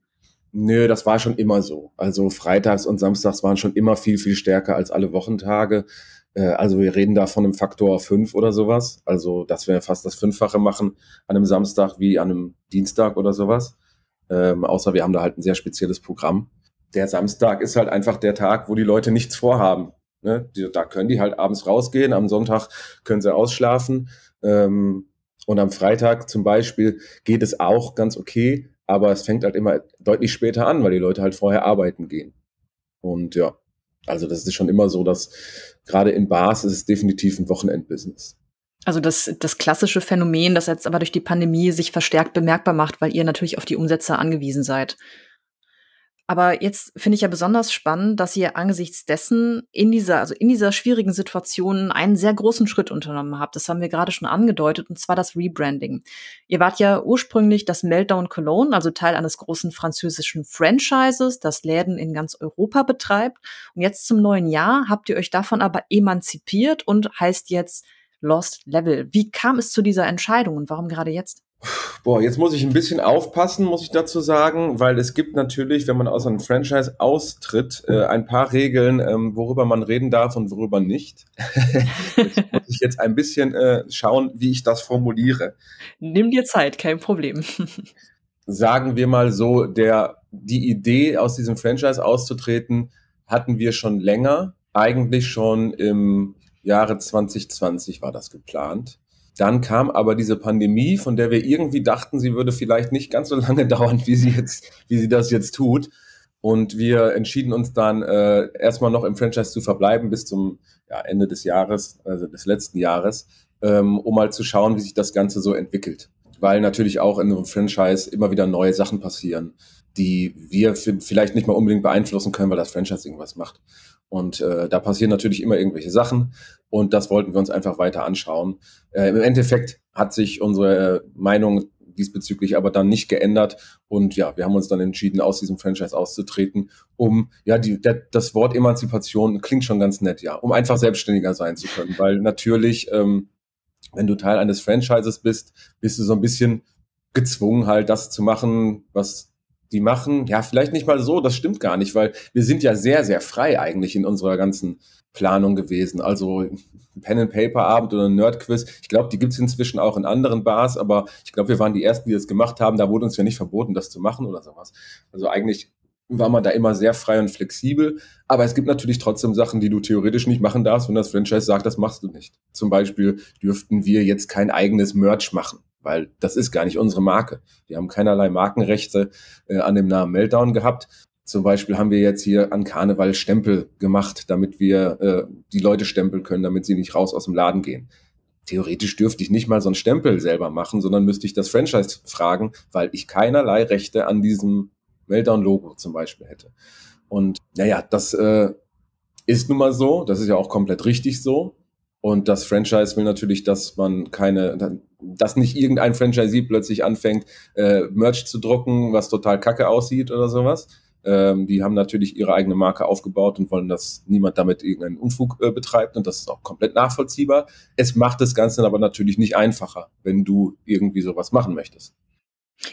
Nö, das war schon immer so. Also freitags und samstags waren schon immer viel, viel stärker als alle Wochentage. Äh, also wir reden da von einem Faktor 5 oder sowas. Also dass wir fast das Fünffache machen an einem Samstag wie an einem Dienstag oder sowas. Ähm, außer wir haben da halt ein sehr spezielles Programm. Der Samstag ist halt einfach der Tag, wo die Leute nichts vorhaben. Ne? Die, da können die halt abends rausgehen, am Sonntag können sie ausschlafen. Ähm, und am Freitag zum Beispiel geht es auch ganz okay, aber es fängt halt immer deutlich später an, weil die Leute halt vorher arbeiten gehen. Und ja, also das ist schon immer so, dass gerade in Bars ist es definitiv ein Wochenendbusiness. Also das, das klassische Phänomen, das jetzt aber durch die Pandemie sich verstärkt bemerkbar macht, weil ihr natürlich auf die Umsätze angewiesen seid. Aber jetzt finde ich ja besonders spannend, dass ihr angesichts dessen in dieser, also in dieser schwierigen Situation einen sehr großen Schritt unternommen habt. Das haben wir gerade schon angedeutet, und zwar das Rebranding. Ihr wart ja ursprünglich das Meltdown Cologne, also Teil eines großen französischen Franchises, das Läden in ganz Europa betreibt. Und jetzt zum neuen Jahr habt ihr euch davon aber emanzipiert und heißt jetzt Lost Level. Wie kam es zu dieser Entscheidung und warum gerade jetzt? Boah, jetzt muss ich ein bisschen aufpassen, muss ich dazu sagen, weil es gibt natürlich, wenn man aus einem Franchise austritt, äh, ein paar Regeln, ähm, worüber man reden darf und worüber nicht. (laughs) jetzt muss ich jetzt ein bisschen äh, schauen, wie ich das formuliere. Nimm dir Zeit, kein Problem. sagen wir mal so, der, die Idee, aus diesem Franchise auszutreten, hatten wir schon länger. Eigentlich schon im Jahre 2020 war das geplant. Dann kam aber diese Pandemie, von der wir irgendwie dachten, sie würde vielleicht nicht ganz so lange (laughs) dauern, wie sie jetzt, wie sie das jetzt tut. Und wir entschieden uns dann äh, erstmal noch im Franchise zu verbleiben bis zum ja, Ende des Jahres, also des letzten Jahres, ähm, um mal zu schauen, wie sich das Ganze so entwickelt. Weil natürlich auch in einem Franchise immer wieder neue Sachen passieren, die wir vielleicht nicht mal unbedingt beeinflussen können, weil das Franchise irgendwas macht. Und äh, da passieren natürlich immer irgendwelche Sachen und das wollten wir uns einfach weiter anschauen. Äh, Im Endeffekt hat sich unsere Meinung diesbezüglich aber dann nicht geändert. Und ja, wir haben uns dann entschieden, aus diesem Franchise auszutreten, um, ja, die, der, das Wort Emanzipation klingt schon ganz nett, ja, um einfach selbstständiger sein zu können, weil natürlich, ähm, wenn du Teil eines Franchises bist, bist du so ein bisschen gezwungen halt das zu machen, was die machen, ja, vielleicht nicht mal so, das stimmt gar nicht, weil wir sind ja sehr, sehr frei eigentlich in unserer ganzen Planung gewesen. Also Pen and Paper Abend oder Nerd Quiz. Ich glaube, die gibt's inzwischen auch in anderen Bars, aber ich glaube, wir waren die ersten, die das gemacht haben. Da wurde uns ja nicht verboten, das zu machen oder sowas. Also eigentlich war man da immer sehr frei und flexibel. Aber es gibt natürlich trotzdem Sachen, die du theoretisch nicht machen darfst, wenn das Franchise sagt, das machst du nicht. Zum Beispiel dürften wir jetzt kein eigenes Merch machen weil das ist gar nicht unsere Marke. Wir haben keinerlei Markenrechte äh, an dem Namen Meltdown gehabt. Zum Beispiel haben wir jetzt hier an Karneval Stempel gemacht, damit wir äh, die Leute stempeln können, damit sie nicht raus aus dem Laden gehen. Theoretisch dürfte ich nicht mal so einen Stempel selber machen, sondern müsste ich das Franchise fragen, weil ich keinerlei Rechte an diesem Meltdown-Logo zum Beispiel hätte. Und naja, das äh, ist nun mal so, das ist ja auch komplett richtig so. Und das Franchise will natürlich, dass man keine, dass nicht irgendein Franchisee plötzlich anfängt, äh, Merch zu drucken, was total kacke aussieht oder sowas. Ähm, die haben natürlich ihre eigene Marke aufgebaut und wollen, dass niemand damit irgendeinen Unfug äh, betreibt. Und das ist auch komplett nachvollziehbar. Es macht das Ganze aber natürlich nicht einfacher, wenn du irgendwie sowas machen möchtest.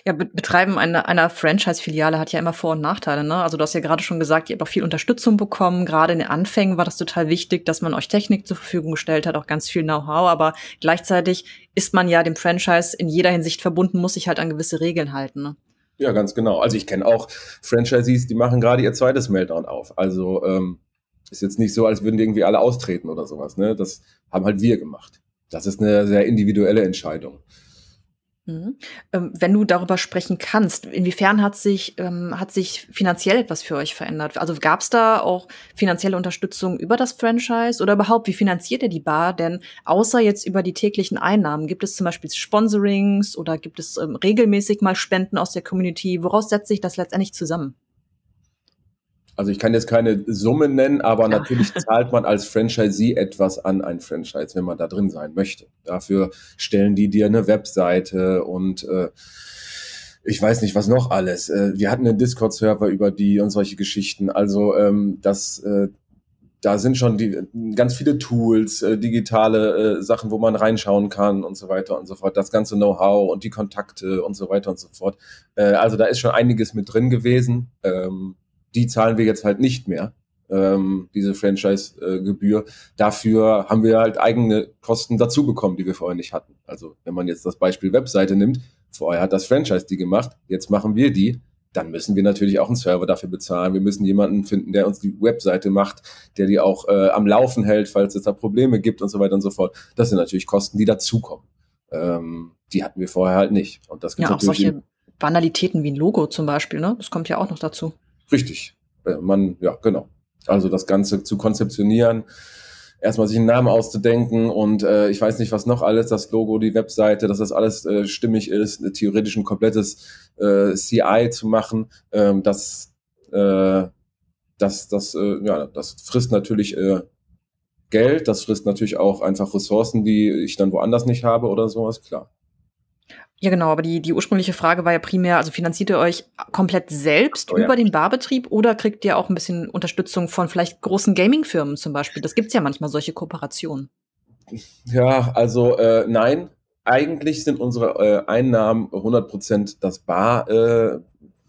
Ja, Betreiben einer, einer Franchise-Filiale hat ja immer Vor- und Nachteile. Ne? Also du hast ja gerade schon gesagt, ihr habt auch viel Unterstützung bekommen. Gerade in den Anfängen war das total wichtig, dass man euch Technik zur Verfügung gestellt hat, auch ganz viel Know-how. Aber gleichzeitig ist man ja dem Franchise in jeder Hinsicht verbunden, muss sich halt an gewisse Regeln halten. Ne? Ja, ganz genau. Also ich kenne auch Franchisees, die machen gerade ihr zweites Meltdown auf. Also ähm, ist jetzt nicht so, als würden irgendwie alle austreten oder sowas. Ne? Das haben halt wir gemacht. Das ist eine sehr individuelle Entscheidung. Mhm. Ähm, wenn du darüber sprechen kannst, inwiefern hat sich, ähm, hat sich finanziell etwas für euch verändert? Also gab es da auch finanzielle Unterstützung über das Franchise oder überhaupt, wie finanziert ihr die Bar? Denn außer jetzt über die täglichen Einnahmen, gibt es zum Beispiel Sponsorings oder gibt es ähm, regelmäßig mal Spenden aus der Community? Woraus setzt sich das letztendlich zusammen? Also ich kann jetzt keine Summe nennen, aber natürlich zahlt man als Franchisee etwas an ein Franchise, wenn man da drin sein möchte. Dafür stellen die dir eine Webseite und äh, ich weiß nicht, was noch alles. Äh, wir hatten einen Discord-Server über die und solche Geschichten. Also ähm, das, äh, da sind schon die, ganz viele Tools, äh, digitale äh, Sachen, wo man reinschauen kann und so weiter und so fort. Das ganze Know-how und die Kontakte und so weiter und so fort. Äh, also da ist schon einiges mit drin gewesen. Ähm, die zahlen wir jetzt halt nicht mehr. ähm, diese Franchise-Gebühr. Dafür haben wir halt eigene Kosten dazu bekommen, die wir vorher nicht hatten. Also wenn man jetzt das Beispiel Webseite nimmt, vorher hat das Franchise die gemacht, jetzt machen wir die, dann müssen wir natürlich auch einen Server dafür bezahlen. Wir müssen jemanden finden, der uns die Webseite macht, der die auch äh, am Laufen hält, falls es da Probleme gibt und so weiter und so fort. Das sind natürlich Kosten, die dazukommen. Ähm, die hatten wir vorher halt nicht. Und das gibt ja, auch solche Banalitäten wie ein Logo zum Beispiel, ne? Das kommt ja auch noch dazu. Richtig. Äh, man, ja, genau. Also das Ganze zu konzeptionieren, erstmal sich einen Namen auszudenken und äh, ich weiß nicht, was noch alles, das Logo, die Webseite, dass das alles äh, stimmig ist, theoretisch ein komplettes äh, CI zu machen, ähm, das, äh, das, das, äh, ja, das frisst natürlich äh, Geld, das frisst natürlich auch einfach Ressourcen, die ich dann woanders nicht habe oder sowas, klar. Ja, genau, aber die, die ursprüngliche Frage war ja primär, also finanziert ihr euch komplett selbst oh, ja. über den Barbetrieb oder kriegt ihr auch ein bisschen Unterstützung von vielleicht großen Gaming-Firmen zum Beispiel? Das gibt's ja manchmal, solche Kooperationen. Ja, also äh, nein, eigentlich sind unsere äh, Einnahmen 100% das Bar, äh,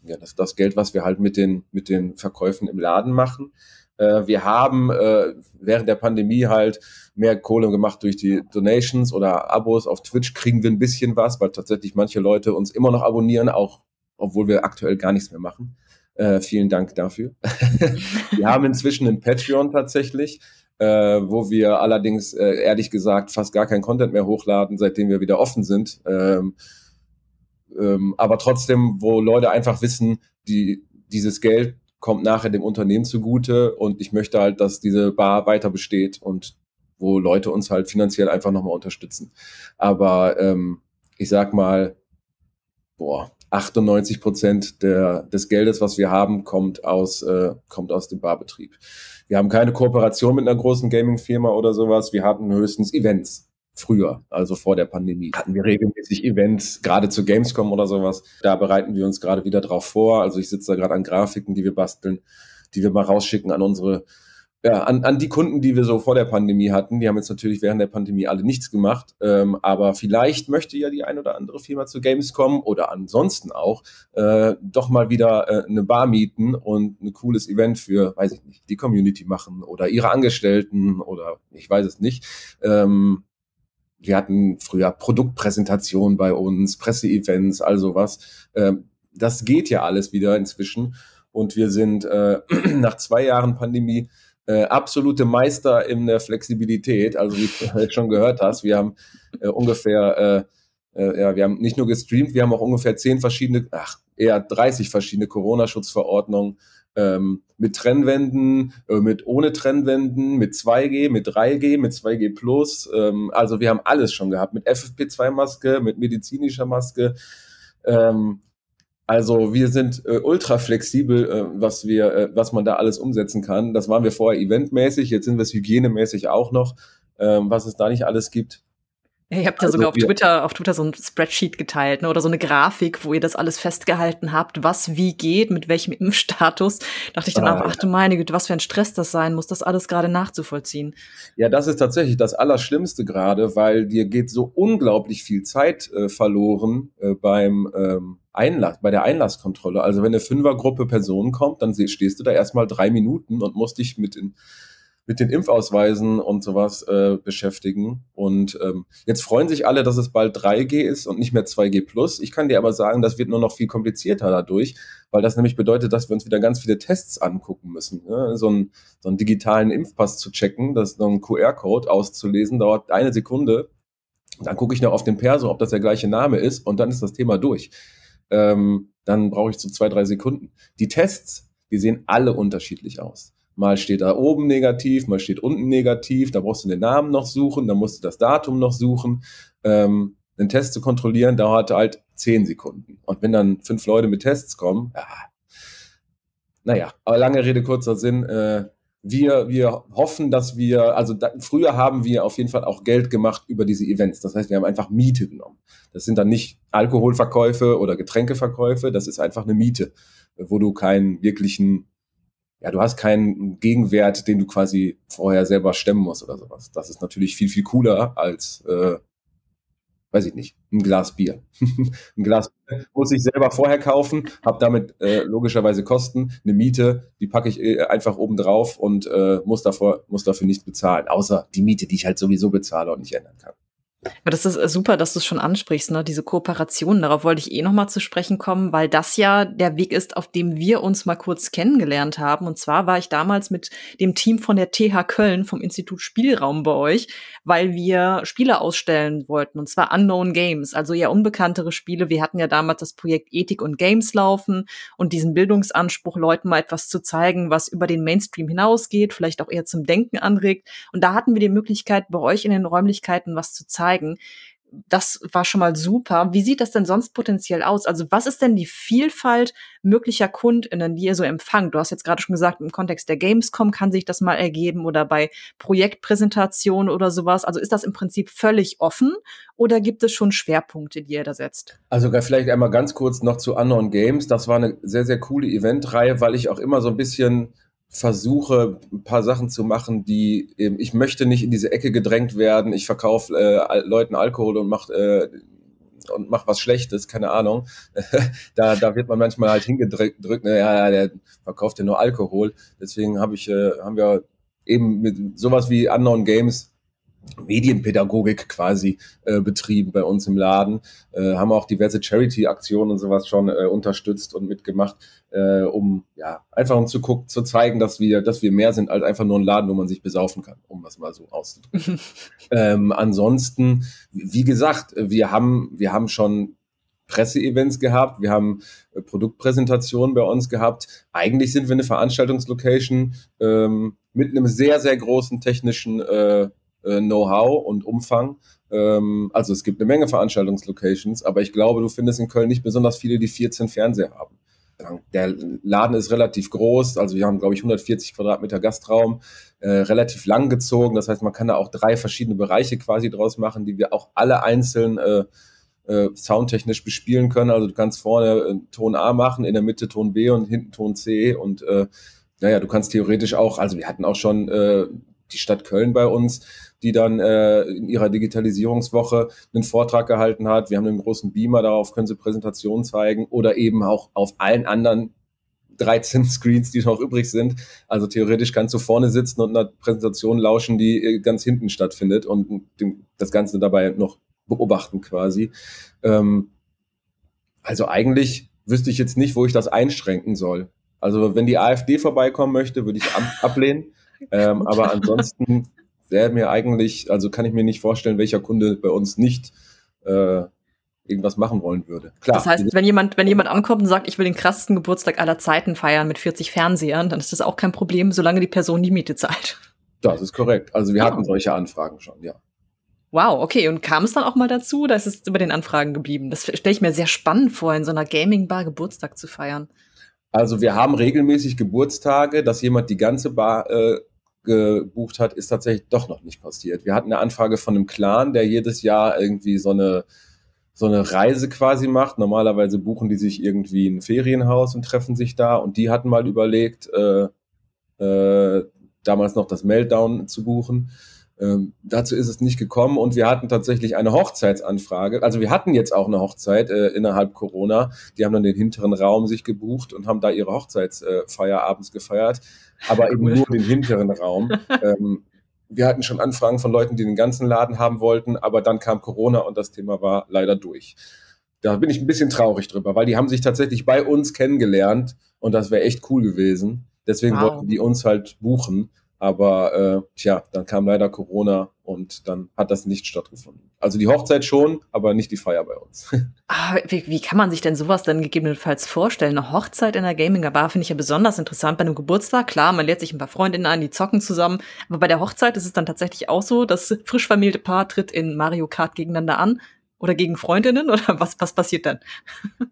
ja, das, das Geld, was wir halt mit den, mit den Verkäufen im Laden machen. Äh, wir haben äh, während der Pandemie halt mehr Kohle gemacht durch die Donations oder Abos. Auf Twitch kriegen wir ein bisschen was, weil tatsächlich manche Leute uns immer noch abonnieren, auch obwohl wir aktuell gar nichts mehr machen. Äh, vielen Dank dafür. (laughs) wir haben inzwischen einen Patreon tatsächlich, wo wir allerdings ehrlich gesagt fast gar kein Content mehr hochladen, seitdem wir wieder offen sind. Ähm, ähm, aber trotzdem, wo Leute einfach wissen, die dieses Geld kommt nachher dem Unternehmen zugute und ich möchte halt, dass diese Bar weiter besteht und wo Leute uns halt finanziell einfach nochmal unterstützen. Aber ähm, ich sag mal, boah, 98 Prozent der, des Geldes, was wir haben, kommt aus, äh, kommt aus dem Barbetrieb. Wir haben keine Kooperation mit einer großen Gaming-Firma oder sowas. Wir hatten höchstens Events früher, also vor der Pandemie, hatten wir regelmäßig Events, gerade zu Gamescom oder sowas. Da bereiten wir uns gerade wieder drauf vor. Also ich sitze da gerade an Grafiken, die wir basteln, die wir mal rausschicken an unsere, ja, an, an die Kunden, die wir so vor der Pandemie hatten. Die haben jetzt natürlich während der Pandemie alle nichts gemacht. Ähm, aber vielleicht möchte ja die ein oder andere Firma zu Gamescom oder ansonsten auch äh, doch mal wieder äh, eine Bar mieten und ein cooles Event für, weiß ich nicht, die Community machen oder ihre Angestellten oder ich weiß es nicht. Ähm, wir hatten früher Produktpräsentationen bei uns, Presseevents, all sowas. Ähm, das geht ja alles wieder inzwischen. Und wir sind äh, (clears throat) nach zwei Jahren Pandemie äh, absolute Meister in der Flexibilität. Also wie du schon gehört hast, wir haben äh, ungefähr, äh, äh, ja, wir haben nicht nur gestreamt, wir haben auch ungefähr zehn verschiedene, ach, eher 30 verschiedene Corona-Schutzverordnungen ähm, mit Trennwänden, äh, mit ohne Trennwänden, mit 2G, mit 3G, mit 2G Plus. Ähm, also wir haben alles schon gehabt, mit FFP2-Maske, mit medizinischer Maske. Ähm, also wir sind äh, ultra flexibel, äh, was wir, äh, was man da alles umsetzen kann. Das waren wir vorher eventmäßig, jetzt sind wir es hygienemäßig auch noch, ähm, was es da nicht alles gibt. Ihr habt ja also sogar auf Twitter, auf Twitter so ein Spreadsheet geteilt, ne? oder so eine Grafik, wo ihr das alles festgehalten habt, was wie geht, mit welchem Impfstatus. dachte ich dann ah, auch, ach du meine Güte, was für ein Stress das sein muss, das alles gerade nachzuvollziehen. Ja, das ist tatsächlich das Allerschlimmste gerade, weil dir geht so unglaublich viel Zeit äh, verloren äh, beim ähm, Einlass, bei der Einlasskontrolle. Also wenn eine Fünfergruppe Personen kommt, dann stehst du da erstmal drei Minuten und musst dich mit in mit den Impfausweisen und sowas äh, beschäftigen. Und ähm, jetzt freuen sich alle, dass es bald 3G ist und nicht mehr 2G plus. Ich kann dir aber sagen, das wird nur noch viel komplizierter dadurch, weil das nämlich bedeutet, dass wir uns wieder ganz viele Tests angucken müssen. Ne? So, einen, so einen digitalen Impfpass zu checken, das so einen QR-Code auszulesen, dauert eine Sekunde. Dann gucke ich noch auf den Perso, ob das der gleiche Name ist und dann ist das Thema durch. Ähm, dann brauche ich so zwei, drei Sekunden. Die Tests, die sehen alle unterschiedlich aus. Mal steht da oben negativ, mal steht unten negativ, da brauchst du den Namen noch suchen, dann musst du das Datum noch suchen. Ähm, den Test zu kontrollieren dauert halt zehn Sekunden. Und wenn dann fünf Leute mit Tests kommen, ja, naja, aber lange Rede, kurzer Sinn, äh, wir, wir hoffen, dass wir, also da, früher haben wir auf jeden Fall auch Geld gemacht über diese Events. Das heißt, wir haben einfach Miete genommen. Das sind dann nicht Alkoholverkäufe oder Getränkeverkäufe, das ist einfach eine Miete, wo du keinen wirklichen ja, du hast keinen Gegenwert, den du quasi vorher selber stemmen musst oder sowas. Das ist natürlich viel, viel cooler als, äh, weiß ich nicht, ein Glas Bier. (laughs) ein Glas Bier muss ich selber vorher kaufen, habe damit äh, logischerweise Kosten, eine Miete, die packe ich äh, einfach oben drauf und äh, muss, davor, muss dafür nichts bezahlen, außer die Miete, die ich halt sowieso bezahle und nicht ändern kann. Ja, das ist äh, super, dass du es schon ansprichst, ne? diese Kooperation. Darauf wollte ich eh noch mal zu sprechen kommen, weil das ja der Weg ist, auf dem wir uns mal kurz kennengelernt haben. Und zwar war ich damals mit dem Team von der TH Köln vom Institut Spielraum bei euch, weil wir Spiele ausstellen wollten, und zwar Unknown Games, also eher unbekanntere Spiele. Wir hatten ja damals das Projekt Ethik und Games laufen und diesen Bildungsanspruch, Leuten mal etwas zu zeigen, was über den Mainstream hinausgeht, vielleicht auch eher zum Denken anregt. Und da hatten wir die Möglichkeit, bei euch in den Räumlichkeiten was zu zeigen zeigen. Das war schon mal super. Wie sieht das denn sonst potenziell aus? Also was ist denn die Vielfalt möglicher KundInnen, die ihr so empfangt? Du hast jetzt gerade schon gesagt, im Kontext der Gamescom kann sich das mal ergeben oder bei Projektpräsentationen oder sowas. Also ist das im Prinzip völlig offen oder gibt es schon Schwerpunkte, die ihr da setzt? Also vielleicht einmal ganz kurz noch zu Unknown Games. Das war eine sehr, sehr coole Eventreihe, weil ich auch immer so ein bisschen versuche, ein paar Sachen zu machen, die eben, ich möchte nicht in diese Ecke gedrängt werden, ich verkaufe äh, Leuten Alkohol und mache äh, und mach was Schlechtes, keine Ahnung. (laughs) da, da wird man manchmal halt hingedrückt, naja, der verkauft ja nur Alkohol. Deswegen habe ich, äh, haben wir eben mit sowas wie Unknown Games Medienpädagogik quasi äh, betrieben bei uns im Laden, äh, haben auch diverse Charity-Aktionen und sowas schon äh, unterstützt und mitgemacht, äh, um ja einfach um zu gucken, zu zeigen, dass wir, dass wir mehr sind als einfach nur ein Laden, wo man sich besaufen kann, um das mal so auszudrücken. (laughs) ähm, ansonsten, wie gesagt, wir haben, wir haben schon Presseevents gehabt, wir haben äh, Produktpräsentationen bei uns gehabt. Eigentlich sind wir eine Veranstaltungslocation ähm, mit einem sehr, sehr großen technischen äh, Know-how und Umfang. Ähm, also es gibt eine Menge Veranstaltungslocations, aber ich glaube, du findest in Köln nicht besonders viele, die 14 Fernseher haben. Der Laden ist relativ groß, also wir haben, glaube ich, 140 Quadratmeter Gastraum, äh, relativ lang gezogen. Das heißt, man kann da auch drei verschiedene Bereiche quasi draus machen, die wir auch alle einzeln äh, äh, soundtechnisch bespielen können. Also du kannst vorne äh, Ton A machen, in der Mitte Ton B und hinten Ton C und äh, naja, du kannst theoretisch auch, also wir hatten auch schon die Stadt Köln bei uns, die dann äh, in ihrer Digitalisierungswoche einen Vortrag gehalten hat. Wir haben einen großen Beamer, darauf können sie Präsentationen zeigen oder eben auch auf allen anderen 13 (laughs) Screens, die noch übrig sind. Also theoretisch kannst du vorne sitzen und einer Präsentation lauschen, die äh, ganz hinten stattfindet und das Ganze dabei noch beobachten quasi. Ähm, also eigentlich wüsste ich jetzt nicht, wo ich das einschränken soll. Also wenn die AfD vorbeikommen möchte, würde ich (laughs) ablehnen. Ähm, aber ansonsten wäre mir eigentlich, also kann ich mir nicht vorstellen, welcher Kunde bei uns nicht äh, irgendwas machen wollen würde. Klar. Das heißt, wenn jemand, wenn jemand ankommt und sagt, ich will den krassesten Geburtstag aller Zeiten feiern mit 40 Fernsehern, dann ist das auch kein Problem, solange die Person die Miete zahlt. Das ist korrekt. Also wir hatten solche Anfragen schon, ja. Wow, okay. Und kam es dann auch mal dazu, oder ist es über den Anfragen geblieben? Das stelle ich mir sehr spannend vor, in so einer Gaming-Bar Geburtstag zu feiern. Also wir haben regelmäßig Geburtstage, dass jemand die ganze Bar äh, gebucht hat, ist tatsächlich doch noch nicht passiert. Wir hatten eine Anfrage von einem Clan, der jedes Jahr irgendwie so eine, so eine Reise quasi macht. Normalerweise buchen die sich irgendwie ein Ferienhaus und treffen sich da. Und die hatten mal überlegt, äh, äh, damals noch das Meltdown zu buchen. Ähm, dazu ist es nicht gekommen und wir hatten tatsächlich eine Hochzeitsanfrage. Also wir hatten jetzt auch eine Hochzeit äh, innerhalb Corona. Die haben dann den hinteren Raum sich gebucht und haben da ihre Hochzeitsfeier abends gefeiert aber eben nur den hinteren Raum. (laughs) ähm, wir hatten schon Anfragen von Leuten, die den ganzen Laden haben wollten, aber dann kam Corona und das Thema war leider durch. Da bin ich ein bisschen traurig drüber, weil die haben sich tatsächlich bei uns kennengelernt und das wäre echt cool gewesen. Deswegen wow. wollten die uns halt buchen. Aber äh, tja, dann kam leider Corona und dann hat das nicht stattgefunden. Also die Hochzeit schon, aber nicht die Feier bei uns. (laughs) Ah, wie, wie kann man sich denn sowas dann gegebenenfalls vorstellen? Eine Hochzeit in der Gaming-Bar finde ich ja besonders interessant. Bei einem Geburtstag, klar, man lädt sich ein paar Freundinnen ein, die zocken zusammen. Aber bei der Hochzeit ist es dann tatsächlich auch so, das frisch vermählte Paar tritt in Mario Kart gegeneinander an oder gegen Freundinnen (laughs) oder was, was passiert dann?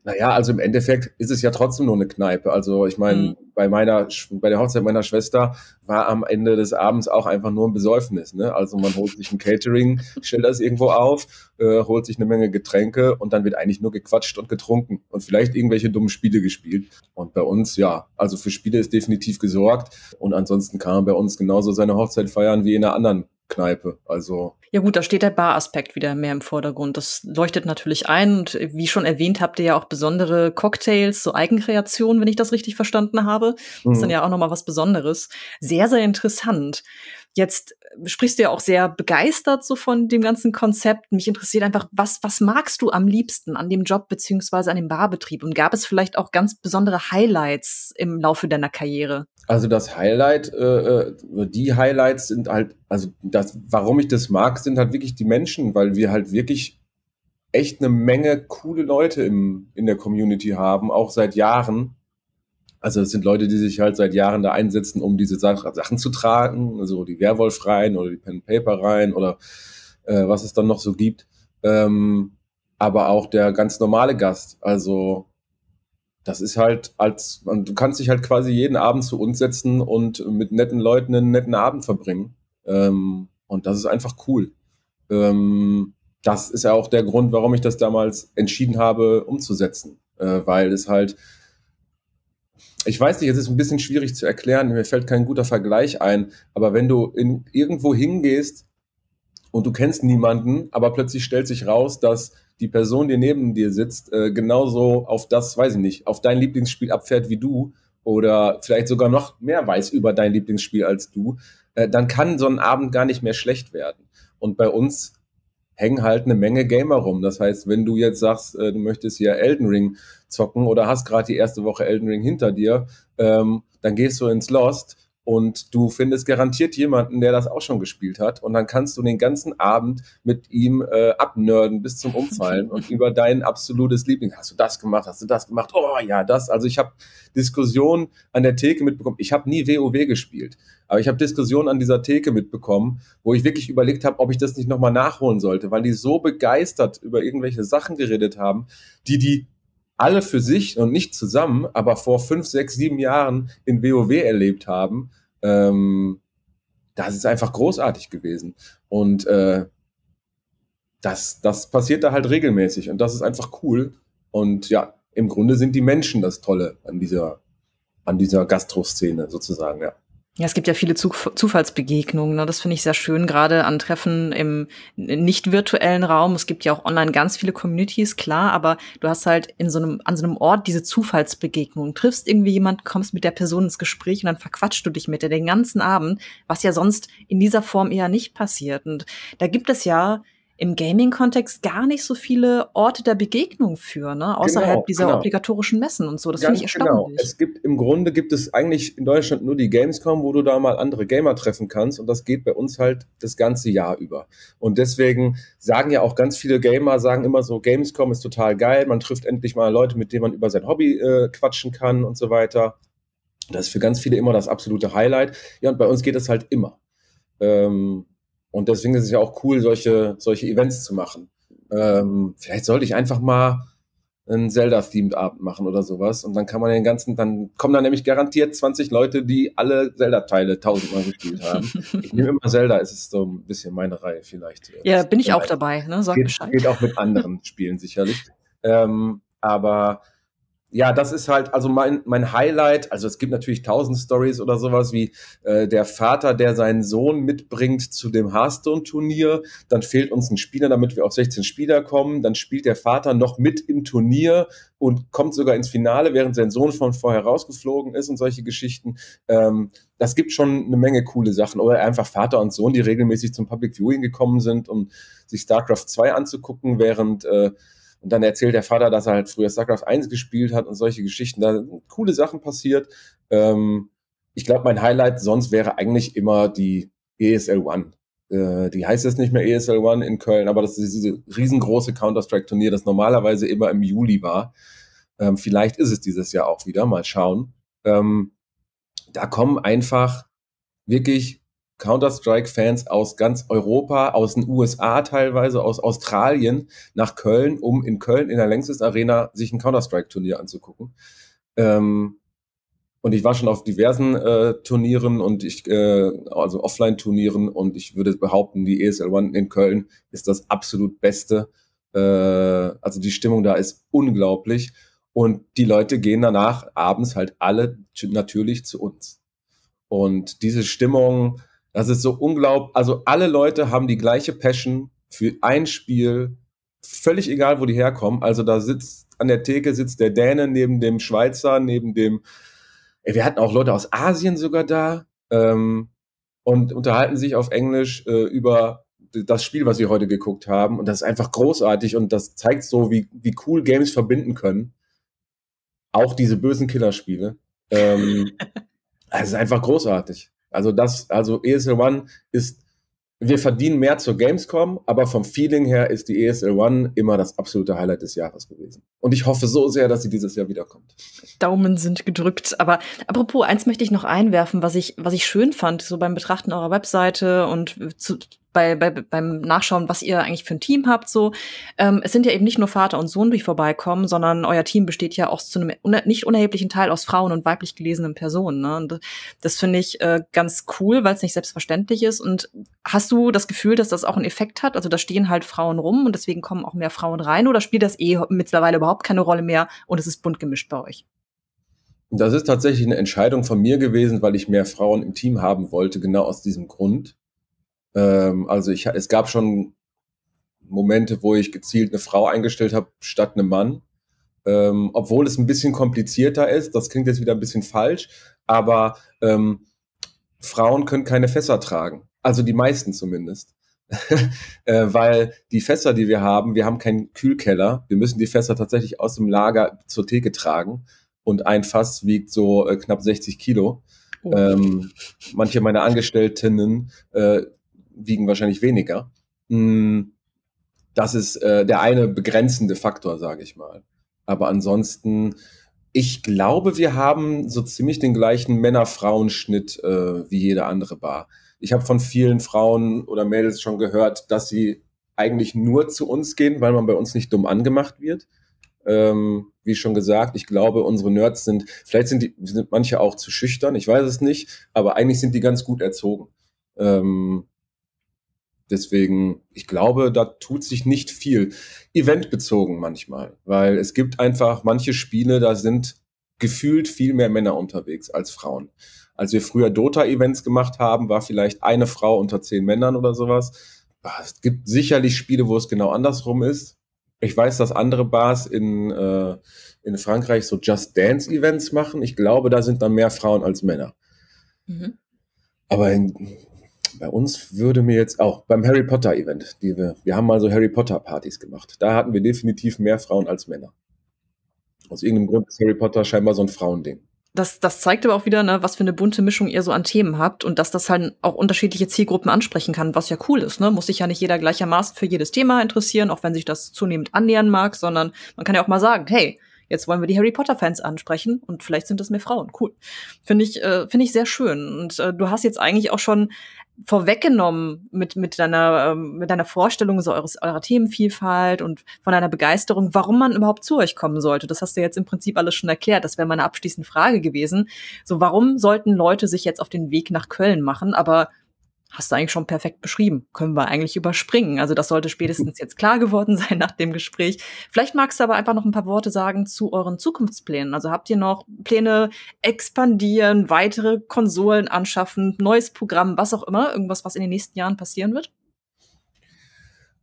Naja, also im Endeffekt ist es ja trotzdem nur eine Kneipe. Also ich meine, mhm. bei meiner, bei der Hochzeit meiner Schwester war am Ende des Abends auch einfach nur ein Besäufnis. Ne? Also man holt sich ein Catering, stellt das irgendwo auf, äh, holt sich eine Menge Getränke und dann wird eigentlich nur gequatscht und getrunken und vielleicht irgendwelche dummen Spiele gespielt. Und bei uns, ja, also für Spiele ist definitiv gesorgt. Und ansonsten kann man bei uns genauso seine Hochzeit feiern wie in einer anderen Kneipe. Also ja gut, da steht der Bar-Aspekt wieder mehr im Vordergrund. Das leuchtet natürlich ein und wie schon erwähnt, habt ihr ja auch besondere Cocktails, so Eigenkreationen, wenn ich das richtig verstanden habe. Das ist dann mhm. ja auch noch mal was Besonderes. Sehr, sehr interessant. Jetzt sprichst du ja auch sehr begeistert so von dem ganzen Konzept. Mich interessiert einfach, was, was magst du am liebsten an dem Job beziehungsweise an dem Barbetrieb? Und gab es vielleicht auch ganz besondere Highlights im Laufe deiner Karriere? Also das Highlight, äh, äh die Highlights sind halt, also das, warum ich das mag, sind halt wirklich die Menschen, weil wir halt wirklich echt eine Menge coole Leute im, in der Community haben, auch seit Jahren. Also es sind Leute, die sich halt seit Jahren da einsetzen, um diese Sachen zu tragen, also die Werwolf-Reihen oder die Pen-Paper-Reihen oder äh, was es dann noch so gibt. Ähm, aber auch der ganz normale Gast. Also das ist halt als, du kannst dich halt quasi jeden Abend zu uns setzen und mit netten Leuten einen netten Abend verbringen. Ähm, und das ist einfach cool. Ähm, das ist ja auch der Grund, warum ich das damals entschieden habe, umzusetzen. Äh, weil es halt ich weiß nicht, es ist ein bisschen schwierig zu erklären, mir fällt kein guter Vergleich ein, aber wenn du in, irgendwo hingehst und du kennst niemanden, aber plötzlich stellt sich raus, dass die Person, die neben dir sitzt, äh, genauso auf das, weiß ich nicht, auf dein Lieblingsspiel abfährt wie du oder vielleicht sogar noch mehr weiß über dein Lieblingsspiel als du, äh, dann kann so ein Abend gar nicht mehr schlecht werden. Und bei uns hängen halt eine Menge Gamer rum. Das heißt, wenn du jetzt sagst, äh, du möchtest hier Elden Ring zocken oder hast gerade die erste Woche Elden Ring hinter dir, ähm, dann gehst du ins Lost und du findest garantiert jemanden, der das auch schon gespielt hat und dann kannst du den ganzen Abend mit ihm äh, abnörden bis zum Umfallen und (laughs) über dein absolutes Liebling. Hast du das gemacht? Hast du das gemacht? Oh ja, das. Also ich habe Diskussionen an der Theke mitbekommen. Ich habe nie WoW gespielt, aber ich habe Diskussionen an dieser Theke mitbekommen, wo ich wirklich überlegt habe, ob ich das nicht nochmal nachholen sollte, weil die so begeistert über irgendwelche Sachen geredet haben, die die alle für sich und nicht zusammen, aber vor fünf, sechs, sieben Jahren in WoW erlebt haben, ähm, das ist einfach großartig gewesen. Und äh, das, das passiert da halt regelmäßig und das ist einfach cool. Und ja, im Grunde sind die Menschen das Tolle an dieser, an dieser Gastro-Szene sozusagen, ja. Ja, es gibt ja viele Zufallsbegegnungen. Ne? Das finde ich sehr schön, gerade an Treffen im nicht virtuellen Raum. Es gibt ja auch online ganz viele Communities, klar, aber du hast halt in so einem, an so einem Ort diese Zufallsbegegnung. Triffst irgendwie jemand, kommst mit der Person ins Gespräch und dann verquatschst du dich mit der den ganzen Abend, was ja sonst in dieser Form eher nicht passiert. Und da gibt es ja im Gaming-Kontext gar nicht so viele Orte der Begegnung für, ne? außerhalb genau, dieser genau. obligatorischen Messen und so. Das finde ich genau. erstaunlich. Genau. Es gibt im Grunde gibt es eigentlich in Deutschland nur die Gamescom, wo du da mal andere Gamer treffen kannst und das geht bei uns halt das ganze Jahr über. Und deswegen sagen ja auch ganz viele Gamer, sagen immer so, Gamescom ist total geil, man trifft endlich mal Leute, mit denen man über sein Hobby äh, quatschen kann und so weiter. Das ist für ganz viele immer das absolute Highlight. Ja, und bei uns geht es halt immer. Ähm, und deswegen ist es ja auch cool, solche, solche Events zu machen. Ähm, vielleicht sollte ich einfach mal einen Zelda-themed Abend machen oder sowas. Und dann kann man den ganzen, dann kommen da nämlich garantiert 20 Leute, die alle Zelda-Teile tausendmal gespielt haben. ich nehme immer Zelda, es ist so ein bisschen meine Reihe vielleicht. Ja, bin ich auch dabei, ne? Sag geht, Bescheid. Geht auch mit anderen Spielen sicherlich. Ähm, aber ja, das ist halt also mein, mein Highlight. Also es gibt natürlich tausend Stories oder sowas wie äh, der Vater, der seinen Sohn mitbringt zu dem Hearthstone-Turnier. Dann fehlt uns ein Spieler, damit wir auf 16 Spieler kommen. Dann spielt der Vater noch mit im Turnier und kommt sogar ins Finale, während sein Sohn von vorher rausgeflogen ist und solche Geschichten. Ähm, das gibt schon eine Menge coole Sachen. Oder einfach Vater und Sohn, die regelmäßig zum Public Viewing gekommen sind, um sich StarCraft 2 anzugucken, während äh, und dann erzählt der Vater, dass er halt früher StarCraft 1 gespielt hat und solche Geschichten. Da sind coole Sachen passiert. Ähm, ich glaube, mein Highlight sonst wäre eigentlich immer die ESL One. Äh, die heißt jetzt nicht mehr ESL One in Köln, aber das ist diese riesengroße Counter-Strike-Turnier, das normalerweise immer im Juli war. Ähm, vielleicht ist es dieses Jahr auch wieder, mal schauen. Ähm, da kommen einfach wirklich Counter-Strike-Fans aus ganz Europa, aus den USA teilweise, aus Australien nach Köln, um in Köln in der Längstes Arena sich ein Counter-Strike-Turnier anzugucken. Ähm, und ich war schon auf diversen äh, Turnieren und ich, äh, also Offline-Turnieren und ich würde behaupten, die ESL One in Köln ist das absolut Beste. Äh, also die Stimmung da ist unglaublich. Und die Leute gehen danach abends halt alle natürlich zu uns. Und diese Stimmung, Das ist so unglaublich. Also alle Leute haben die gleiche Passion für ein Spiel, völlig egal, wo die herkommen. Also da sitzt an der Theke sitzt der Däne neben dem Schweizer, neben dem. Ey, wir hatten auch Leute aus Asien sogar da ähm, und unterhalten sich auf Englisch äh, über das Spiel, was wir heute geguckt haben. Und das ist einfach großartig und das zeigt so, wie, wie cool Games verbinden können. Auch diese bösen Killerspiele. Ähm, (laughs) es ist einfach großartig. Also das, also ESL One ist, wir verdienen mehr zur Gamescom, aber vom Feeling her ist die ESL One immer das absolute Highlight des Jahres gewesen. Und ich hoffe so sehr, dass sie dieses Jahr wiederkommt. Daumen sind gedrückt. Aber apropos, eins möchte ich noch einwerfen, was ich, was ich schön fand, so beim Betrachten eurer Webseite und zu, bei, bei, beim Nachschauen, was ihr eigentlich für ein Team habt. So, ähm, es sind ja eben nicht nur Vater und Sohn, die vorbeikommen, sondern euer Team besteht ja auch zu einem nicht unerheblichen Teil aus Frauen und weiblich gelesenen Personen. Ne? Und das finde ich äh, ganz cool, weil es nicht selbstverständlich ist. Und hast du das Gefühl, dass das auch einen Effekt hat? Also da stehen halt Frauen rum und deswegen kommen auch mehr Frauen rein oder spielt das eh mittlerweile überhaupt keine Rolle mehr und es ist bunt gemischt bei euch? Das ist tatsächlich eine Entscheidung von mir gewesen, weil ich mehr Frauen im Team haben wollte, genau aus diesem Grund. Ähm, also ich, es gab schon Momente, wo ich gezielt eine Frau eingestellt habe statt einem Mann. Ähm, obwohl es ein bisschen komplizierter ist, das klingt jetzt wieder ein bisschen falsch, aber ähm, Frauen können keine Fässer tragen. Also die meisten zumindest. (laughs) äh, weil die Fässer, die wir haben, wir haben keinen Kühlkeller. Wir müssen die Fässer tatsächlich aus dem Lager zur Theke tragen. Und ein Fass wiegt so äh, knapp 60 Kilo. Oh. Ähm, manche meiner Angestellten äh, wiegen wahrscheinlich weniger. Hm, das ist äh, der eine begrenzende Faktor, sage ich mal. Aber ansonsten, ich glaube, wir haben so ziemlich den gleichen Männer-Frauen-Schnitt äh, wie jede andere Bar. Ich habe von vielen Frauen oder Mädels schon gehört, dass sie eigentlich nur zu uns gehen, weil man bei uns nicht dumm angemacht wird. Ähm, wie schon gesagt, ich glaube, unsere Nerds sind, vielleicht sind, die, sind manche auch zu schüchtern, ich weiß es nicht, aber eigentlich sind die ganz gut erzogen. Ähm, Deswegen, ich glaube, da tut sich nicht viel. Eventbezogen manchmal, weil es gibt einfach manche Spiele, da sind gefühlt viel mehr Männer unterwegs als Frauen. Als wir früher Dota-Events gemacht haben, war vielleicht eine Frau unter zehn Männern oder sowas. Ah, es gibt sicherlich Spiele, wo es genau andersrum ist. Ich weiß, dass andere Bars in, äh, in Frankreich so Just Dance-Events machen. Ich glaube, da sind dann mehr Frauen als Männer. Mhm. Aber in, bei uns würde mir jetzt auch beim Harry Potter Event, die wir, wir haben mal so Harry Potter Partys gemacht. Da hatten wir definitiv mehr Frauen als Männer. Aus irgendeinem Grund ist Harry Potter scheinbar so ein Frauending. Das, das zeigt aber auch wieder, ne, was für eine bunte Mischung ihr so an Themen habt und dass das halt auch unterschiedliche Zielgruppen ansprechen kann, was ja cool ist. Ne? Muss sich ja nicht jeder gleichermaßen für jedes Thema interessieren, auch wenn sich das zunehmend annähern mag, sondern man kann ja auch mal sagen, hey, jetzt wollen wir die Harry Potter Fans ansprechen und vielleicht sind das mehr Frauen. Cool. Finde ich, äh, finde ich sehr schön. Und äh, du hast jetzt eigentlich auch schon vorweggenommen mit, mit deiner, ähm, mit deiner Vorstellung so eures, eurer Themenvielfalt und von deiner Begeisterung, warum man überhaupt zu euch kommen sollte. Das hast du jetzt im Prinzip alles schon erklärt. Das wäre meine abschließende Frage gewesen. So, warum sollten Leute sich jetzt auf den Weg nach Köln machen? Aber hast du eigentlich schon perfekt beschrieben. Können wir eigentlich überspringen. Also das sollte spätestens (laughs) jetzt klar geworden sein nach dem Gespräch. Vielleicht magst du aber einfach noch ein paar Worte sagen zu euren Zukunftsplänen. Also habt ihr noch Pläne expandieren, weitere Konsolen anschaffen, neues Programm, was auch immer, irgendwas, was in den nächsten Jahren passieren wird?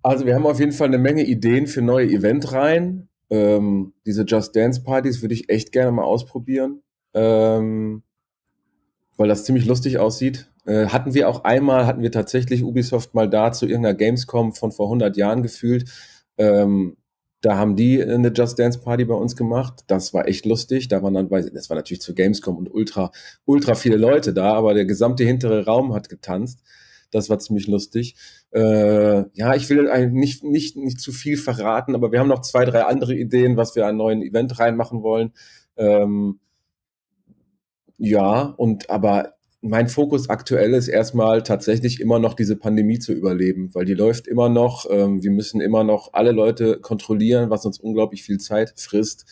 Also wir haben auf jeden Fall eine Menge Ideen für neue Eventreihen. Ähm, diese Just Dance Partys würde ich echt gerne mal ausprobieren, ähm, weil das ziemlich lustig aussieht. Äh, hatten wir auch einmal, hatten wir tatsächlich Ubisoft mal da zu irgendeiner Gamescom von vor 100 Jahren gefühlt. Ähm, da haben die eine Just Dance Party bei uns gemacht. Das war echt lustig. Da waren dann, das war natürlich zu Gamescom und ultra, ultra viele Leute da, aber der gesamte hintere Raum hat getanzt. Das war ziemlich lustig. Äh, ja, ich will eigentlich nicht, nicht, nicht zu viel verraten, aber wir haben noch zwei, drei andere Ideen, was wir an neuen Event reinmachen wollen. Ähm, ja, und aber mein Fokus aktuell ist erstmal tatsächlich immer noch diese Pandemie zu überleben, weil die läuft immer noch. Ähm, wir müssen immer noch alle Leute kontrollieren, was uns unglaublich viel Zeit frisst.